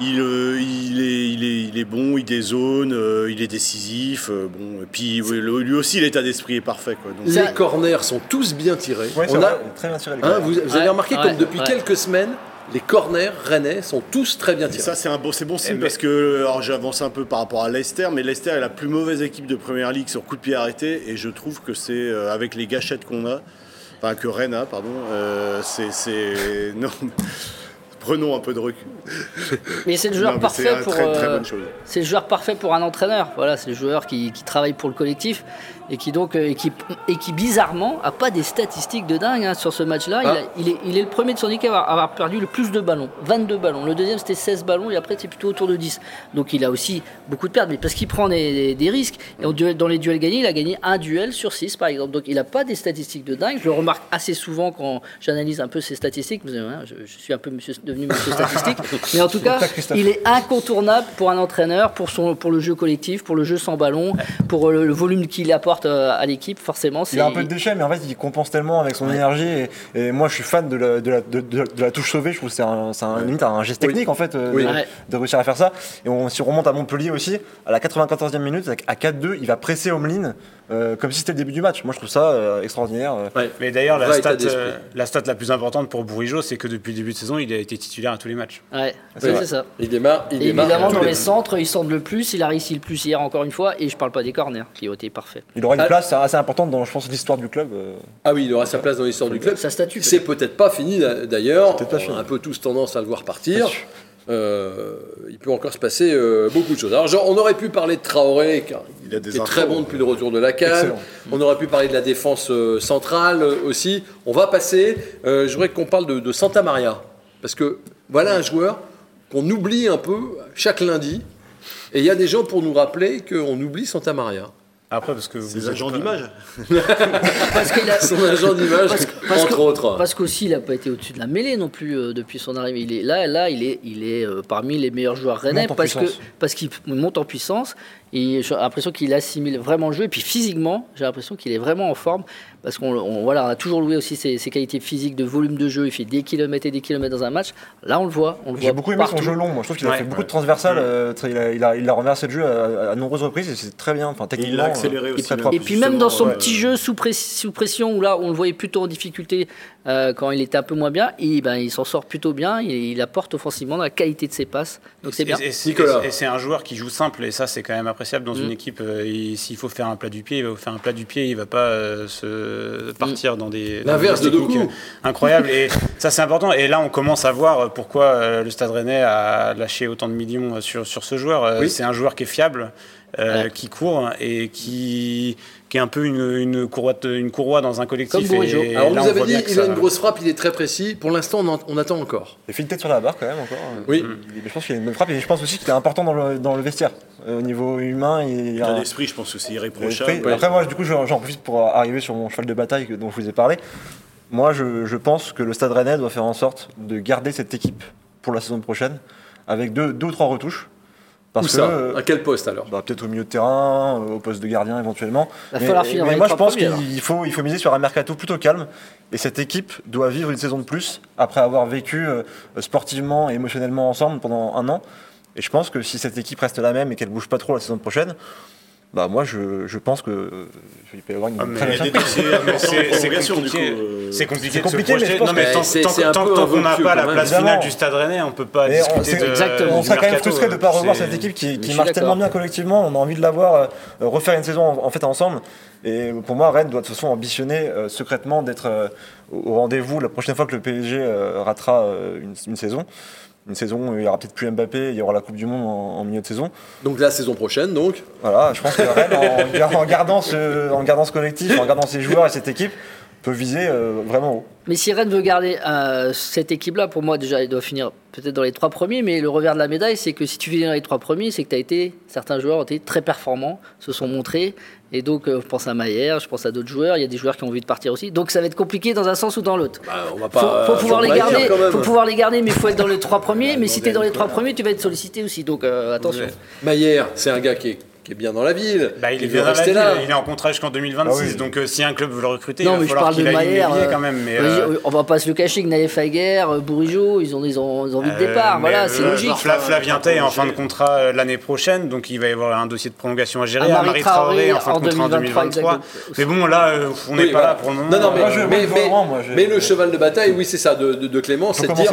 Euh, il, est, il, est, il est bon, il dézone, euh, il est décisif. Euh, bon, et puis lui aussi, l'état d'esprit est parfait. Quoi, Les corners sont tous bien tirés. On a, très bien tirés, hein, vous, avez remarqué comme depuis quelques semaines, les corners rennais sont tous très bien tirés. ça, c'est un bon, c'est bon signe parce que alors j'avance un peu par rapport à Leicester, mais Leicester est la plus mauvaise équipe de Première Ligue sur coup de pied arrêté, et je trouve que c'est avec les gâchettes qu'on a, enfin que Rennes a, pardon, c'est [LAUGHS] non prenons un peu de recul. Mais c'est le joueur parfait pour. Euh, c'est le joueur parfait pour un entraîneur. Voilà, c'est le joueur qui, qui, travaille pour le collectif et qui donc euh, et qui, et qui bizarrement a pas des statistiques de dingue hein, sur ce match-là. Ah. Il, est, il est le premier de son équipe à avoir, perdu le plus de ballons, 22 ballons. Le deuxième c'était 16 ballons et après c'est plutôt autour de 10. Donc il a aussi beaucoup de pertes, mais parce qu'il prend des, des, risques. Et dans les duels gagnés, il a gagné un duel sur 6 par exemple. Donc il n'a pas des statistiques de dingue. Je le remarque assez souvent quand j'analyse un peu ses statistiques. Hein, je, je, suis un peu monsieur, devenu monsieur statistique, [LAUGHS] mais en tout cas, il est incontournable pour un entraîneur, pour son, pour le jeu collectif, pour le jeu sans ballon, pour euh, le volume qu'il apporte euh, à l'équipe, forcément. Il a un peu de déchets, mais en fait, il compense tellement avec son énergie. Et, moi, je suis fan de la, de la, de, la touche sauvée. Je trouve que c'est un, un, limite un geste technique, en fait, euh, de, réussir à faire ça. Et on, si on remonte à Montpellier aussi, à la 94e minute, à 4-2, il va presser Omeline euh, comme si c'était le début du match. Moi, je trouve ça euh, extraordinaire. Euh. Mais d'ailleurs, la, stat, la stat la plus importante pour Bourigeau, c'est que depuis le début de saison, il a été titulaire à tous les matchs. Ouais, c'est ça. Il démarre. Il évidemment, dans les centres, il semble le plus. Il a réussi le plus hier, encore une fois. Et je parle pas des corners, qui ont été parfaits. Il aura une ah. place assez importante dans, je pense, l'histoire du club. Ah oui, il aura sa place dans l'histoire du club. Sa statut. C'est peut-être pas fini d'ailleurs. On a un peu tous tendance à le voir partir. Il peut encore se passer beaucoup de choses. Alors, on aurait pu parler de Traoré, car il qui est très bon depuis le retour de la canne. On aurait pu parler de la défense euh, centrale euh, aussi. On va passer, je voudrais qu'on parle de, de, Santa Maria. Parce que voilà un joueur qu'on oublie un peu chaque lundi. Et il y a des gens pour nous rappeler qu'on oublie Santa Maria. Après, parce que vous des agents d'image. parce qu'il a son agent d'image, entre autres. Parce qu'aussi, il n'a pas été au-dessus de la mêlée non plus euh, depuis son arrivée. Il est là, là, il est, il est euh, parmi les meilleurs joueurs rennais parce que parce qu'il monte en puissance. Et j'ai l'impression qu'il assimile vraiment le jeu. Et puis physiquement, j'ai l'impression qu'il est vraiment en forme. Parce qu'on voilà, a toujours loué aussi ses, qualités physiques de volume de jeu. Il fait des kilomètres et des kilomètres dans un match. Là, on le voit. J'ai beaucoup aimé son jeu long. Moi, je trouve qu'il a fait beaucoup de transversales. Euh, il, a, il, a, il, a, renversé le jeu à, nombreuses reprises et c'est très bien. Enfin, techniquement, il a accéléré euh, aussi. Et puis même dans son petit jeu sous, sous, pression, où là, on le voyait plutôt en difficulté euh, quand il était un peu moins bien, il, ben, il s'en sort plutôt bien. Il, il, apporte offensivement dans la qualité de ses passes. Donc c'est bien. Et, c'est un joueur qui joue simple et ça, c'est quand même appréciable dans une mm. équipe. S'il faut faire un plat du pied, il va faire un plat du pied. Il va pas se partir dans des. L'inverse de Doku. Incroyable. et [LAUGHS] ça, c'est important. Et là, on commence à voir pourquoi euh, le Stade Rennais a lâché autant de millions sur, sur ce joueur. Euh, c'est un joueur qui est fiable. Euh, qui court et qui, qui est un peu une, une, courroie, une courroie dans un collectif. Comme et, Alors, on vous avez dit, il a une grosse frappe, il est très précis. Pour l'instant, on, on, attend encore. Il fait une tête sur la barre quand même encore. Oui. je pense qu'il a une bonne frappe et je pense aussi qu'il est important dans le, dans le vestiaire. au niveau humain, il a l'esprit, je pense que c'est irréprochable. Après, moi, du coup, j'en profite pour arriver sur mon cheval de bataille dont je vous ai parlé. Moi, je, je pense que le Stade Rennais doit faire en sorte de garder cette équipe pour la saison prochaine avec deux, deux ou trois retouches. Parce ça? euh, À quel poste alors? Bah, Peut-être au milieu de terrain, euh, au poste de gardien éventuellement. Il va mais, mais moi je pense qu'il faut, il faut miser sur un mercato plutôt calme. Et cette équipe doit vivre une saison de plus après avoir vécu euh, sportivement et émotionnellement ensemble pendant un an. Et je pense que si cette équipe reste la même et qu'elle bouge pas trop la saison prochaine, bah moi je, je pense que euh, une ah, très C'est compliqué. C'est compliqué. C'est compliqué, mais, non, mais tant, qu'on n'a pas la place finale du Stade Rennais, on peut pas discuter de. Exactement. On serait quand même frustré de ne pas revoir cette équipe qui, qui marche tellement bien collectivement. On a envie de la voir euh, refaire une saison en fait ensemble. Et pour moi, Rennes doit de toute façon ambitionner euh, secrètement d'être au rendez-vous la prochaine fois que le PSG ratera une saison une saison où il n'y aura peut-être plus Mbappé, il y aura la Coupe du Monde en, milieu de saison. Donc la saison prochaine, donc Voilà, je pense que Rennes, en, gardant ce, en gardant ce collectif, en gardant ses joueurs et cette équipe, peut viser euh, vraiment haut. Mais si Rennes veut garder euh, cette équipe-là, pour moi, déjà, il doit finir peut-être dans les trois premiers. Mais le revers de la médaille, c'est que si tu finis dans les trois premiers, c'est que tu as été, certains joueurs ont été très performants, se sont montrés. Et donc, euh, je pense à Maillère, je pense à d'autres joueurs. Il y a des joueurs qui ont envie de partir aussi. Donc, ça va être compliqué dans un sens ou dans l'autre. Bah, on va pas faut, pouvoir les garder. Faut pouvoir les garder, mais il faut être dans les trois premiers. mais si tu es dans les trois premiers, tu vas être sollicité aussi. Donc, attention. Maillère, c'est un gars qui est qui est bien dans la ville. Bah, il est bien dans la ville. Là. Il est en contrat jusqu'en 2026. Ah donc euh, si un club veut le recruter, non, il va falloir qu'il aille Maillère, quand même. Mais, euh... On va pas se le cacher que Naïf Aguerre, euh, Bourigeau, ils ont, ils ont, ils ont envie de départ. voilà, c'est logique. Flavien Tay est en fin de contrat euh, l'année prochaine, donc il va y avoir un dossier de prolongation à gérer. À Marie Traoré en fin de contrat en 2023. Mais bon, là, on n'est pas là pour le moment. Non, non, mais le cheval de bataille, oui, c'est ça de Clément, c'est de dire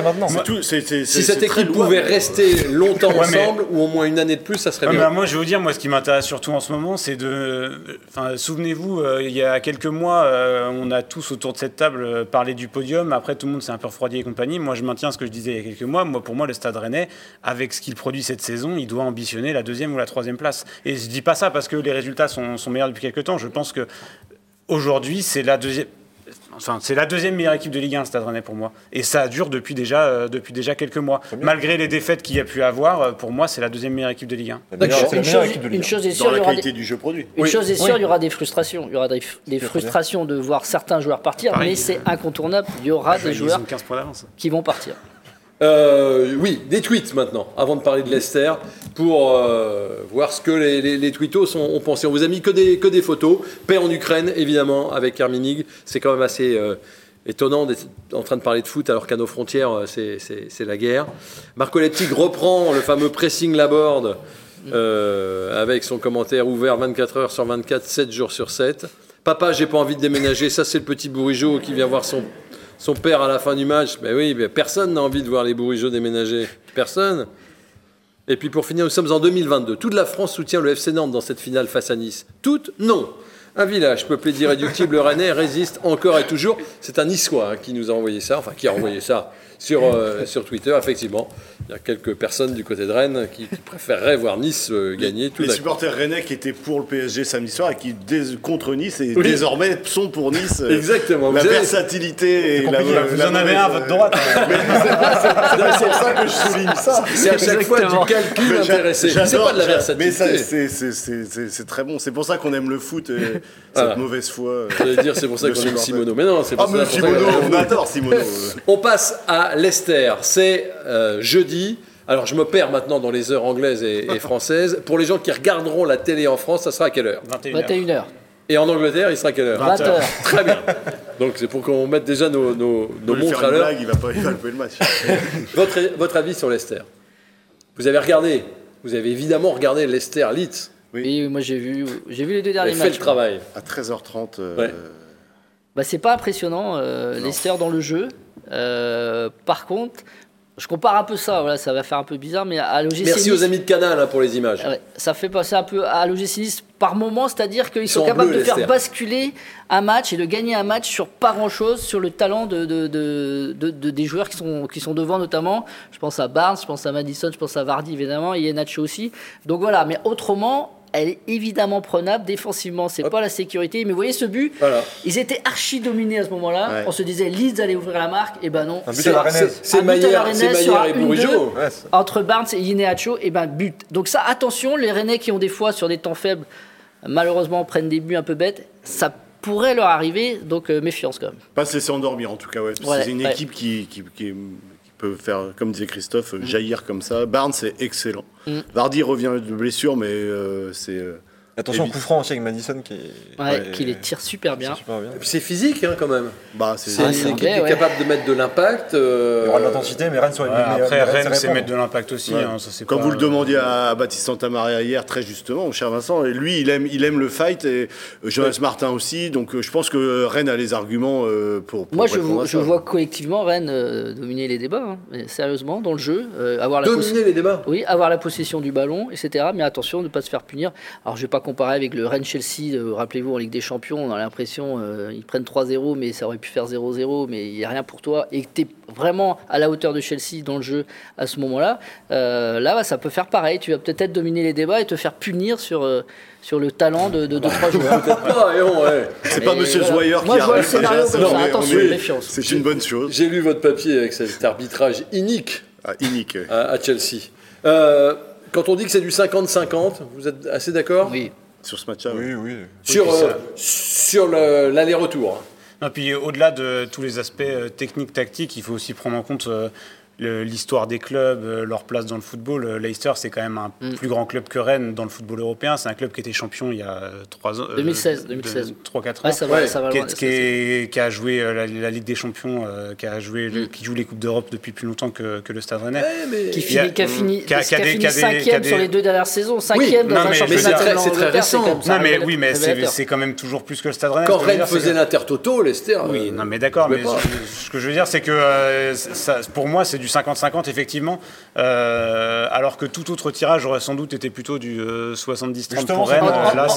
si cette équipe pouvait rester longtemps ensemble ou au moins une année de plus, ça serait bien. Moi, je vais vous dire, moi, ce qui surtout en ce moment, c'est de. Souvenez-vous, euh, il y a quelques mois, euh, on a tous autour de cette table euh, parlé du podium. Après, tout le monde s'est un peu refroidi et compagnie. Moi, je maintiens ce que je disais il y a quelques mois. Moi, pour moi, le Stade Rennais, avec ce qu'il produit cette saison, il doit ambitionner la deuxième ou la troisième place. Et je dis pas ça parce que les résultats sont, sont meilleurs depuis quelques temps. Je pense que aujourd'hui, c'est la deuxième Enfin, c'est la deuxième meilleure équipe de Ligue 1, le Stade Rennais pour moi. Et ça dure depuis déjà, euh, depuis déjà quelques mois. Malgré les défaites qu'il y a pu avoir, euh, pour moi, c'est la deuxième meilleure équipe de Ligue 1. Une, chose, est sûre, il y aura des... du jeu produit. Une chose est sûre, il y aura des frustrations. Il y aura des, frustrations de voir certains joueurs partir, mais c'est incontournable. Il y aura des joueurs qui vont partir. Euh, oui, des tweets maintenant, avant de parler de Leicester, pour euh, voir ce que les, les, tweetos ont, pensé. On vous a mis que des, que des photos. Paix en Ukraine, évidemment, avec Herminig. C'est quand même assez euh, étonnant d'être en train de parler de foot alors qu'à nos frontières, c'est la guerre. Marco Leptic reprend le fameux pressing Laborde avec son commentaire ouvert 24 heures sur 24, 7 jours sur 7. Papa, j'ai pas envie de déménager. Ça, c'est le petit bourrigeau qui vient voir son son père à la fin du match. Mais oui, personne n'a envie de voir les bourrigeaux déménager. Personne. Et puis pour finir, nous sommes en 2022. Toute la France soutient le FC Nantes dans cette finale face à Nice. Toute Non. Un village peuplé d'irréductibles [LAUGHS] rennais résiste encore et toujours. C'est un Niçois hein, qui nous a envoyé ça, enfin qui a envoyé ça sur, euh, sur Twitter, effectivement. Il y a quelques personnes du côté de Rennes qui, préféreraient voir Nice euh, gagner. Tout les supporters rennais qui étaient pour le PSG samedi soir et qui, contre Nice, et désormais sont pour Nice. Euh, Exactement. La versatilité et la, Vous en avez un à votre droite. [LAUGHS] c'est pour ça que je souligne ça. C'est à chaque fois du calcul intéressé. C'est pas de la versatilité. Mais c'est très bon. C'est pour ça qu'on aime le foot cette mauvaise foi. J'allais dire, c'est pour ça qu'on aime Simono. Mais non, c'est pas ah, Simono, on adore Simono. On passe à Leicester. C'est jeudi alors je me perds maintenant dans les heures anglaises et, françaises. Pour les gens qui regarderont la télé en France, ça sera à quelle heure? 21h. Et en Angleterre, il sera à quelle heure? 20h. Très bien. Donc c'est pour qu'on mette déjà nos, nos, nos montres à l'heure. Il va pas, il va le match. [LAUGHS] votre, votre avis sur Leicester? Vous avez regardé Vous avez évidemment regardé Leicester Leeds. Oui, moi j'ai vu, j'ai vu les deux derniers matchs. fait le travail. À 13h30. Euh... Bah, c'est pas impressionnant, euh, Leicester dans le jeu. Euh, par contre, je compare un peu ça, voilà, ça va faire un peu bizarre, mais à l'OGC Merci aux amis de Canal hein, pour les images. ça fait passer un peu à l'OGC Nice par moment, c'est-à-dire qu'ils sont, capables de faire basculer un match et de gagner un match sur pas grand-chose, sur le talent de, de, de, des joueurs qui sont, qui sont devant notamment. Je pense à Barnes, je pense à Madison, je pense à Vardy évidemment, et Nacho aussi. Donc voilà, mais autrement, elle est évidemment prenable défensivement. C'est pas la sécurité. Mais vous voyez ce but, ils étaient archi dominés à ce moment-là. On se disait Leeds allait ouvrir la marque. Et ben non. C'est Maillard et Bourigeau. Entre Barnes et Ineacho, et ben but. Donc ça, attention, les Rennais qui ont des fois sur des temps faibles, malheureusement prennent des buts un peu bêtes. Ça pourrait leur arriver, donc euh, méfiance quand même. Pas se laisser endormir en tout cas, ouais. c'est une équipe qui, qui, qui, peut faire, comme disait Christophe, mm. jaillir comme ça. Barnes, c'est excellent. Mm. Vardy revient de blessure, mais euh, c'est. Euh, Attention au coup franc aussi avec Madison qui, ouais, qui les tire super bien. Et puis c'est physique hein, quand même. Bah, c'est une équipe qui est capable de mettre de l'impact. Euh... Il y aura de l'intensité, mais Rennes soit Après, Rennes, c'est mettre de l'impact aussi. Hein, ça, Comme vous le demandiez à Baptiste Santamaria hier, très justement, mon cher Vincent, et lui, il aime, il aime le fight, et euh, Jonas Martin aussi. Donc euh, je pense que Rennes a les arguments pour, pour. Moi, je, je vois collectivement Rennes dominer les débats, hein, sérieusement, dans le jeu. avoir la dominer les débats Oui, avoir la possession du ballon, etc. Mais attention, ne pas se faire punir. Alors je ne vais pas comparer avec le Rennes Chelsea, euh, rappelez-vous, en Ligue des Champions, on a l'impression euh, ils prennent 3-0, mais ça aurait pu faire 0-0, mais il n'y a rien pour toi. Et que tu es vraiment à la hauteur de Chelsea dans le jeu à ce moment-là, euh, là, ça peut faire pareil. Tu vas peut-être dominer les débats et te faire punir sur, sur le talent de, de, trois joueurs. [LAUGHS] C'est pas Monsieur Zoyer qui Moi, le scénario comme ça. Attention, méfiance. C'est une bonne chose. J'ai lu votre papier avec cet arbitrage inique ah, inique, à, à, Chelsea. Quand on dit que c'est du 50-50, vous êtes assez d'accord Oui sur ce match-là. Oui, oui. Sur, euh, sur l'aller-retour. Hein. Puis au-delà de tous les aspects euh, techniques, tactiques, il faut aussi prendre en compte euh, l'histoire des clubs, euh, leur place dans le football. Euh, Leicester, c'est quand même un mm. plus grand club que Rennes dans le football européen. C'est un club qui était champion il y a 3 ans. 2016, 2016. 3-4 ans. ça va, ça va loin, qui, qui, a joué euh, la, Ligue des Champions, qui, a joué, mm. qui joue les Coupes d'Europe depuis plus longtemps que, que le Stade Rennais. Qui, finit, qui a fini, qui a, qui a, fini cinquième sur les deux dernières saisons. Cinquième oui, dans un championnat C'est très récent. Non, mais oui, mais c'est quand même toujours plus que le Stade Rennais. Quand Rennes faisait l'Intertoto, Leicester. Oui, non, mais d'accord. Mais ce que je veux dire, c'est que pour moi, c'est du 50-50, effectivement. Euh, alors que tout autre tirage aurait sans doute été plutôt du 70-30 euh, pour Rennes.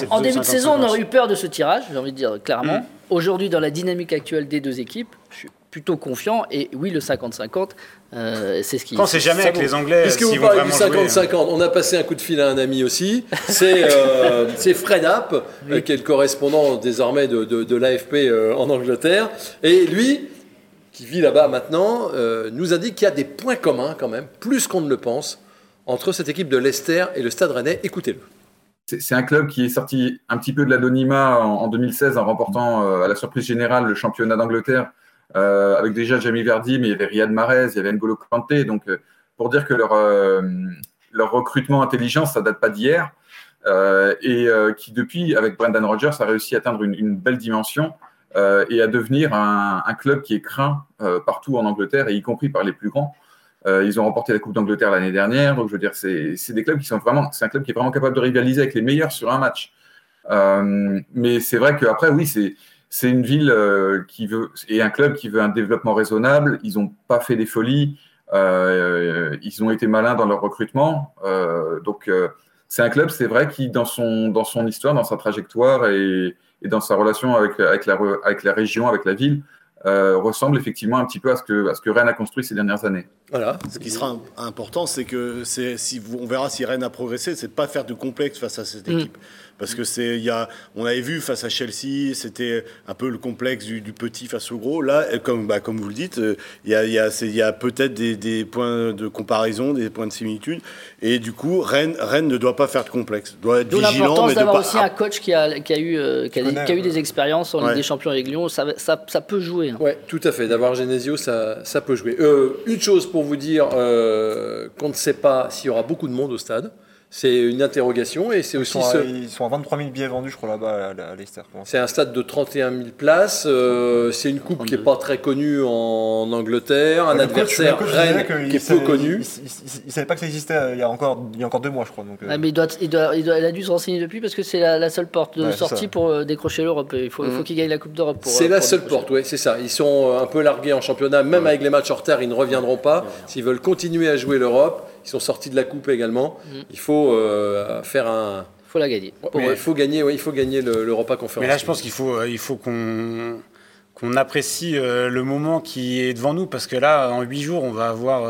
En, en début de saison, on aurait eu peur de ce tirage, j'ai envie de dire clairement. Mm. Aujourd'hui, dans la dynamique actuelle des deux équipes, je suis plutôt confiant. Et oui, le 50-50, euh, c'est ce qui. Quand c'est jamais avec les Anglais. Puisque vous parlez du 50-50, on a passé un coup de fil à un ami aussi. C'est [LAUGHS] Fred App, qui est le correspondant désormais de, de, de l'AFP en Angleterre. Et lui, qui vit là-bas maintenant, euh, nous indique qu'il y a des points communs quand même, plus qu'on ne le pense, entre cette équipe de Leicester et le Stade Rennais. Écoutez-le. C'est un club qui est sorti un petit peu de l'anonymat en, 2016 en remportant euh, à la surprise générale le championnat d'Angleterre euh, avec déjà Jamie Verdi, mais il y avait Riyad Mahrez, il y avait N'Golo Kanté. Donc, pour dire que leur, recrutement intelligent, ça date pas d'hier. et qui, depuis, avec Brendan Rodgers, a réussi à atteindre une belle dimension. Euh, et à devenir un, club qui est craint euh, partout en Angleterre, et y compris par les plus grands. Euh, ils ont remporté la Coupe d'Angleterre l'année dernière, donc je veux dire, c'est des clubs qui sont vraiment, c'est un club qui est vraiment capable de rivaliser avec les meilleurs sur un match. mais c'est vrai qu'après, oui, c'est une ville qui veut et un club qui veut un développement raisonnable. Ils n'ont pas fait des folies. ils ont été malins dans leur recrutement. donc c'est un club, c'est vrai, qui, dans son, dans son histoire, dans sa trajectoire et, et dans sa relation avec, avec, la, avec la région, avec la ville, euh, ressemble effectivement un petit peu à ce, que, à ce que Rennes a construit ces dernières années. Voilà. Ce qui sera important, c'est que si on verra si Rennes a progressé, c'est de pas faire de complexe face à cette mm. équipe. Parce que c'est, il y a, on avait vu face à Chelsea, c'était un peu le complexe du, petit face au gros. Là, comme, bah, comme vous le dites, euh, il y a, il y a, y a peut-être des, des, points de comparaison, des points de similitude. Et du coup, Rennes, Rennes ne doit pas faire de complexe, doit être vigilant. l'importance d'avoir aussi un coach qui a, qui a eu, euh, qui, a, qui a, eu des expériences en Ligue des Champions avec Lyon, ça, ça, ça peut jouer. Hein. Ouais, tout à fait. D'avoir Genesio, ça, ça peut jouer. Euh, une chose pour vous dire qu'on ne sait pas s'il y aura beaucoup de monde au stade. C'est une interrogation et c'est aussi. Sont à, Ils sont à 23 000 billets vendus, je crois, là-bas à Leicester. C'est un stade de 31 000 places. Euh, c'est une coupe qui n'est pas très connue en Angleterre. Un adversaire Rennes qui est peu connu. Il ne savait pas que ça existait euh, il y a encore, il y a encore deux mois, je crois. Donc, euh. ah, mais il, doit, il, doit, il, a dû se renseigner depuis parce que c'est la, seule porte de sortie pour décrocher l'Europe. Il faut, faut mm. qu'il gagne la Coupe d'Europe. C'est la seule porte, oui, c'est ça. Ils sont un peu largués en championnat. Même avec les matchs en retard, ils ne reviendront pas. S'ils veulent continuer à jouer l'Europe, ils sont sortis de la coupe également. Mm. Il faut euh, faire un. Il faut la gagner. il faut gagner, il faut gagner le, repas conférence. Mais là, je pense qu'il faut, euh, il faut qu'on qu'on apprécie euh, le moment qui est devant nous parce que là, en huit jours, on va avoir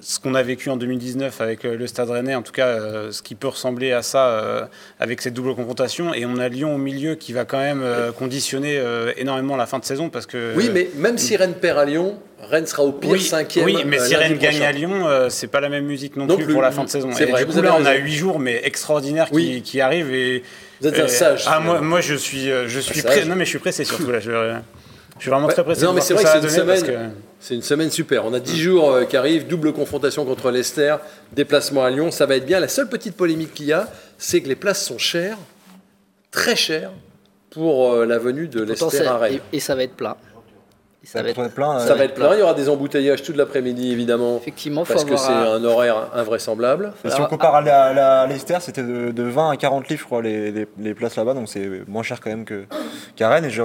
ce qu'on a vécu en 2019 avec le Stade Rennais, en tout cas ce qui peut ressembler à ça avec cette double confrontation. Et on a Lyon au milieu qui va quand même conditionner énormément la fin de saison parce que. Oui, mais même si Rennes perd à Lyon, Rennes sera au pire cinquième. Oui, mais euh, si Rennes gagne à Lyon, euh, c'est pas la même musique non, plus, pour la fin de saison. Et vrai, du coup, là, on a huit jours, mais extraordinaires qui, qui, arrivent. Et, Vous êtes un sage. Ah, moi, moi, je suis, euh, je suis prêt. Non, mais je suis pressé surtout là. Je, je suis vraiment très pressé. Non, mais c'est vrai que c'est une, semaine, c'est une semaine super. On a dix jours qui arrivent, double confrontation contre Leicester, déplacement à Lyon, ça va être bien. La seule petite polémique qu'il y a, c'est que les places sont chères, très chères, pour la venue de Leicester à Rennes. Et, et ça va être plat. Ça, va être, plein. Ça va être plein. Il y aura des embouteillages toute l'après-midi, évidemment. Effectivement, parce que c'est un horaire invraisemblable. si on compare à, la, Leicester, c'était de, 20 à 40 livres, je crois, les, les, places là-bas. Donc c'est moins cher quand même qu'à Rennes. Et j'ai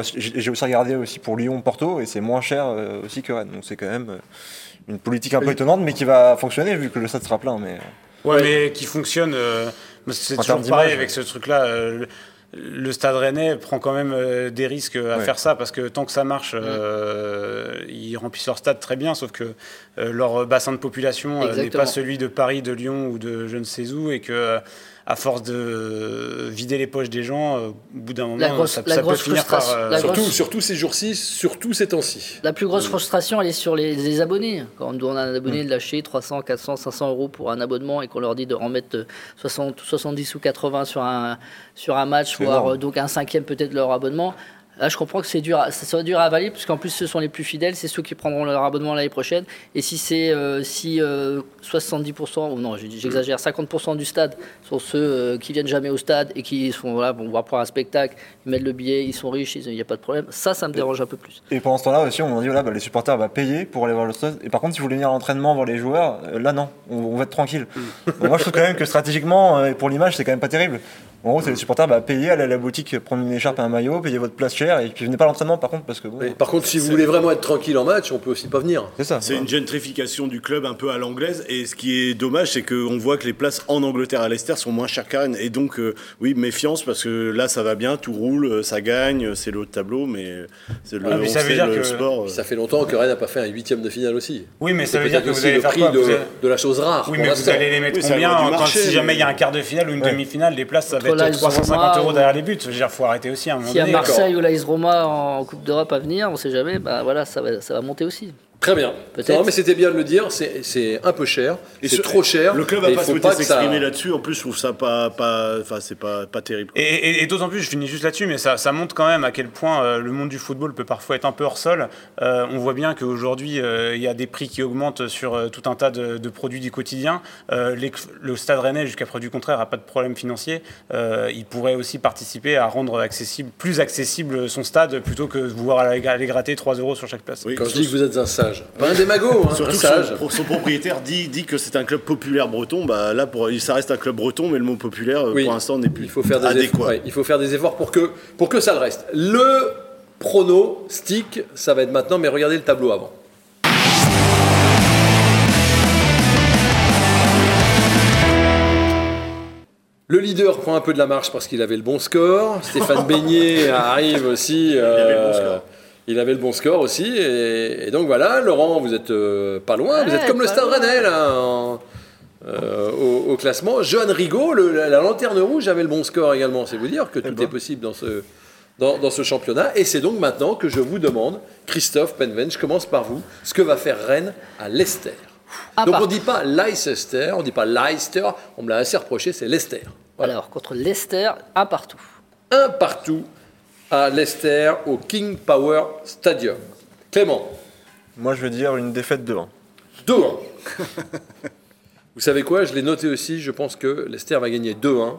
aussi regardé aussi pour Lyon-Porto, et c'est moins cher euh, aussi que Rennes. Donc c'est quand même euh, une politique un peu étonnante, mais qui va fonctionner vu que le stade sera plein. Mais... Euh, ouais, mais qui fonctionne. c'est toujours pareil avec ce truc-là le Stade Rennais prend quand même euh, des risques à faire ça parce que tant que ça marche, euh, ils remplissent leur stade très bien, sauf que euh, leur bassin de population n'est pas celui de Paris, de Lyon ou de je ne sais où, et que à force de vider les poches des gens, au bout d'un moment, ça, peut finir par. surtout, surtout, ces jours-ci, surtout ces temps-ci. La plus grosse frustration, elle est sur les, abonnés. Quand on demande à un abonné de lâcher 300, 400, 500 euros pour un abonnement et qu'on leur dit de remettre 60, 70 ou 80 sur un, sur un match, voire euh, donc un cinquième peut-être de leur abonnement, Là, je comprends que c'est dur, ça sera dur à avaler, puisqu'en plus, ce sont les plus fidèles, c'est ceux qui prendront leur abonnement l'année prochaine. Et si c'est euh, si 70%, euh, ou non, j'exagère, 50% du stade sont ceux euh, qui viennent jamais au stade et qui sont voilà, vont voir pour un spectacle, ils mettent le billet, ils sont riches, il n'y a pas de problème. Ça, ça me dérange un peu plus. Et pendant ce temps-là aussi, on dit voilà, bah, les supporters vont payer pour aller voir le stade. Et par contre, si vous voulez venir à l'entraînement voir les joueurs, là non, on, va être tranquille. Mm. moi, je trouve quand même que stratégiquement, pour l'image, c'est quand même pas terrible. En gros, c'est les supporters, bah, payer, aller à la boutique, prendre une écharpe et un maillot, payer votre place chère, et puis venez pas à l'entraînement par contre, parce que par contre, si vous voulez vraiment être tranquille en match, on peut aussi pas venir. C'est ça. C'est une gentrification du club un peu à l'anglaise, et ce qui est dommage, c'est qu'on voit que les places en Angleterre à Leicester sont moins chères qu'à Rennes, et donc euh, oui, méfiance parce que là, ça va bien, tout roule, ça gagne, c'est le haut de tableau, mais c'est le, ça veut dire que sport. Euh. Ça fait longtemps que Rennes n'a pas fait un huitième de finale aussi. Oui, mais ça veut dire que vous allez le prix de, la chose rare. Oui, mais vous allez les mettre combien quand si jamais il y a un quart de finale ou une demi-finale, les places ça va être 350 euros derrière les buts. Dire, faut arrêter aussi à un moment donné. S'il y a Marseille ou l'AS Roma en Coupe d'Europe à venir, on sait jamais, bah voilà, ça va, ça va monter aussi. Très bien. Non, mais c'était bien de le dire, c'est un peu cher, c'est trop cher. Le club n'a pas souhaité s'exprimer là-dessus, en plus je trouve ça pas, pas, c'est pas, pas terrible. Et, d'autant plus, je finis juste là-dessus, mais ça, ça, montre quand même à quel point euh, le monde du football peut parfois être un peu hors sol. Euh, on voit bien qu'aujourd'hui, euh, il y a des prix qui augmentent sur tout un tas de, produits du quotidien. le Stade Rennais, jusqu'à preuve du contraire, n'a pas de problème financier. il pourrait aussi participer à rendre accessible, plus accessible son stade plutôt que de vouloir aller, gratter 3 euros sur chaque place. Quand je dis que vous êtes un sage, pas un démago, hein, Surtout Son, son, propriétaire dit, dit que c'est un club populaire breton. Bah, là, pour, ça reste un club breton, mais le mot populaire, pour l'instant, n'est plus il faut faire des adéquat. Efforts, il faut faire des efforts pour que, pour que ça le reste. Le pronostic, ça va être maintenant, mais regardez le tableau avant. Le leader prend un peu de la marche parce qu'il avait le bon score. Stéphane [LAUGHS] Beignet arrive aussi. Euh, il avait le bon score aussi. Et, donc voilà, Laurent, vous êtes euh, pas loin. vous êtes comme le Stade Rennais là, euh, au, classement. Johan Rigaud, la, lanterne rouge, avait le bon score également. C'est vous dire que eh tout ben. est possible dans ce, dans, ce championnat. Et c'est donc maintenant que je vous demande, Christophe Penven, je commence par vous, ce que va faire Rennes à Leicester. Donc on ne dit pas Leicester, on ne dit pas Leicester, on me l'a assez reproché, c'est Leicester. Alors contre Leicester, un partout. Un partout à Leicester au King Power Stadium. Clément Moi je veux dire une défaite de 1. 2-1. [LAUGHS] Vous savez quoi? Je l'ai noté aussi, je pense que Leicester va gagner 2-1.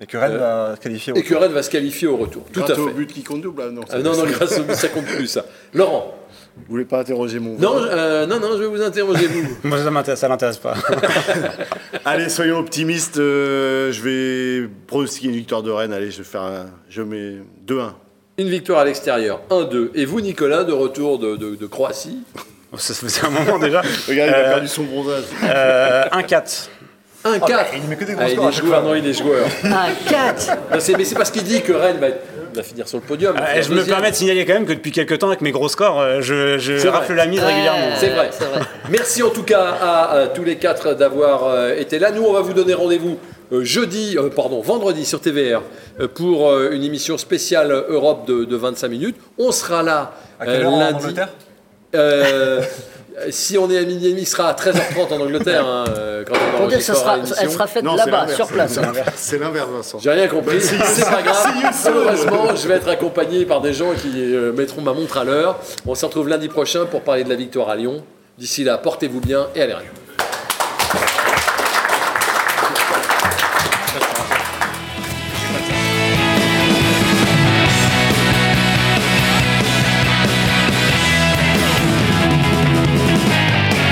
Et que Rennes va se qualifier au retour. Et que Rennes va se qualifier au retour. Tout à fait. au but qui compte double, non, ah, non, non, grâce au but, ça compte plus, ça. Laurent vous voulez pas interroger mon non, euh, non, non, je vais vous interroger vous. [LAUGHS] Moi, ça m'intéresse, ça l'intéresse pas. [LAUGHS] allez, soyons optimistes. Euh, je vais pronostiquer une victoire de Rennes. Allez, je vais faire un, je mets 2-1. Une victoire à l'extérieur, 1-2. Et vous, Nicolas, de retour de, de, Croatie oh, Ça faisait un moment déjà. [LAUGHS] Regarde, il a euh, perdu son bronzage. 1-4. 1-4 Il met que des gros ah, Il est joueur, non, il est joueur. 1-4 Mais c'est parce qu'il dit que Rennes va être va finir sur le podium. Euh, je me permets de signaler quand même que depuis quelques temps, avec mes gros scores, euh, je, je rafle la mise régulièrement. C'est vrai. vrai. [LAUGHS] Merci en tout cas à, tous les quatre d'avoir euh, été là. Nous, on va vous donner rendez-vous jeudi, pardon, vendredi sur TVR pour une émission spéciale Europe de, 25 minutes. On sera là à quelle heure lundi. En Euh, si on est à midi et demi, sera à 13h30 en Angleterre. Hein, euh, quand on dire sera, elle sera faite là-bas, sur place. C'est l'inverse, Vincent. J'ai rien compris. c'est pas grave. Heureusement, je vais être accompagné par des gens qui euh, mettront ma montre à l'heure. On se retrouve lundi prochain pour parler de la victoire à Lyon. D'ici là, portez-vous bien et allez rien.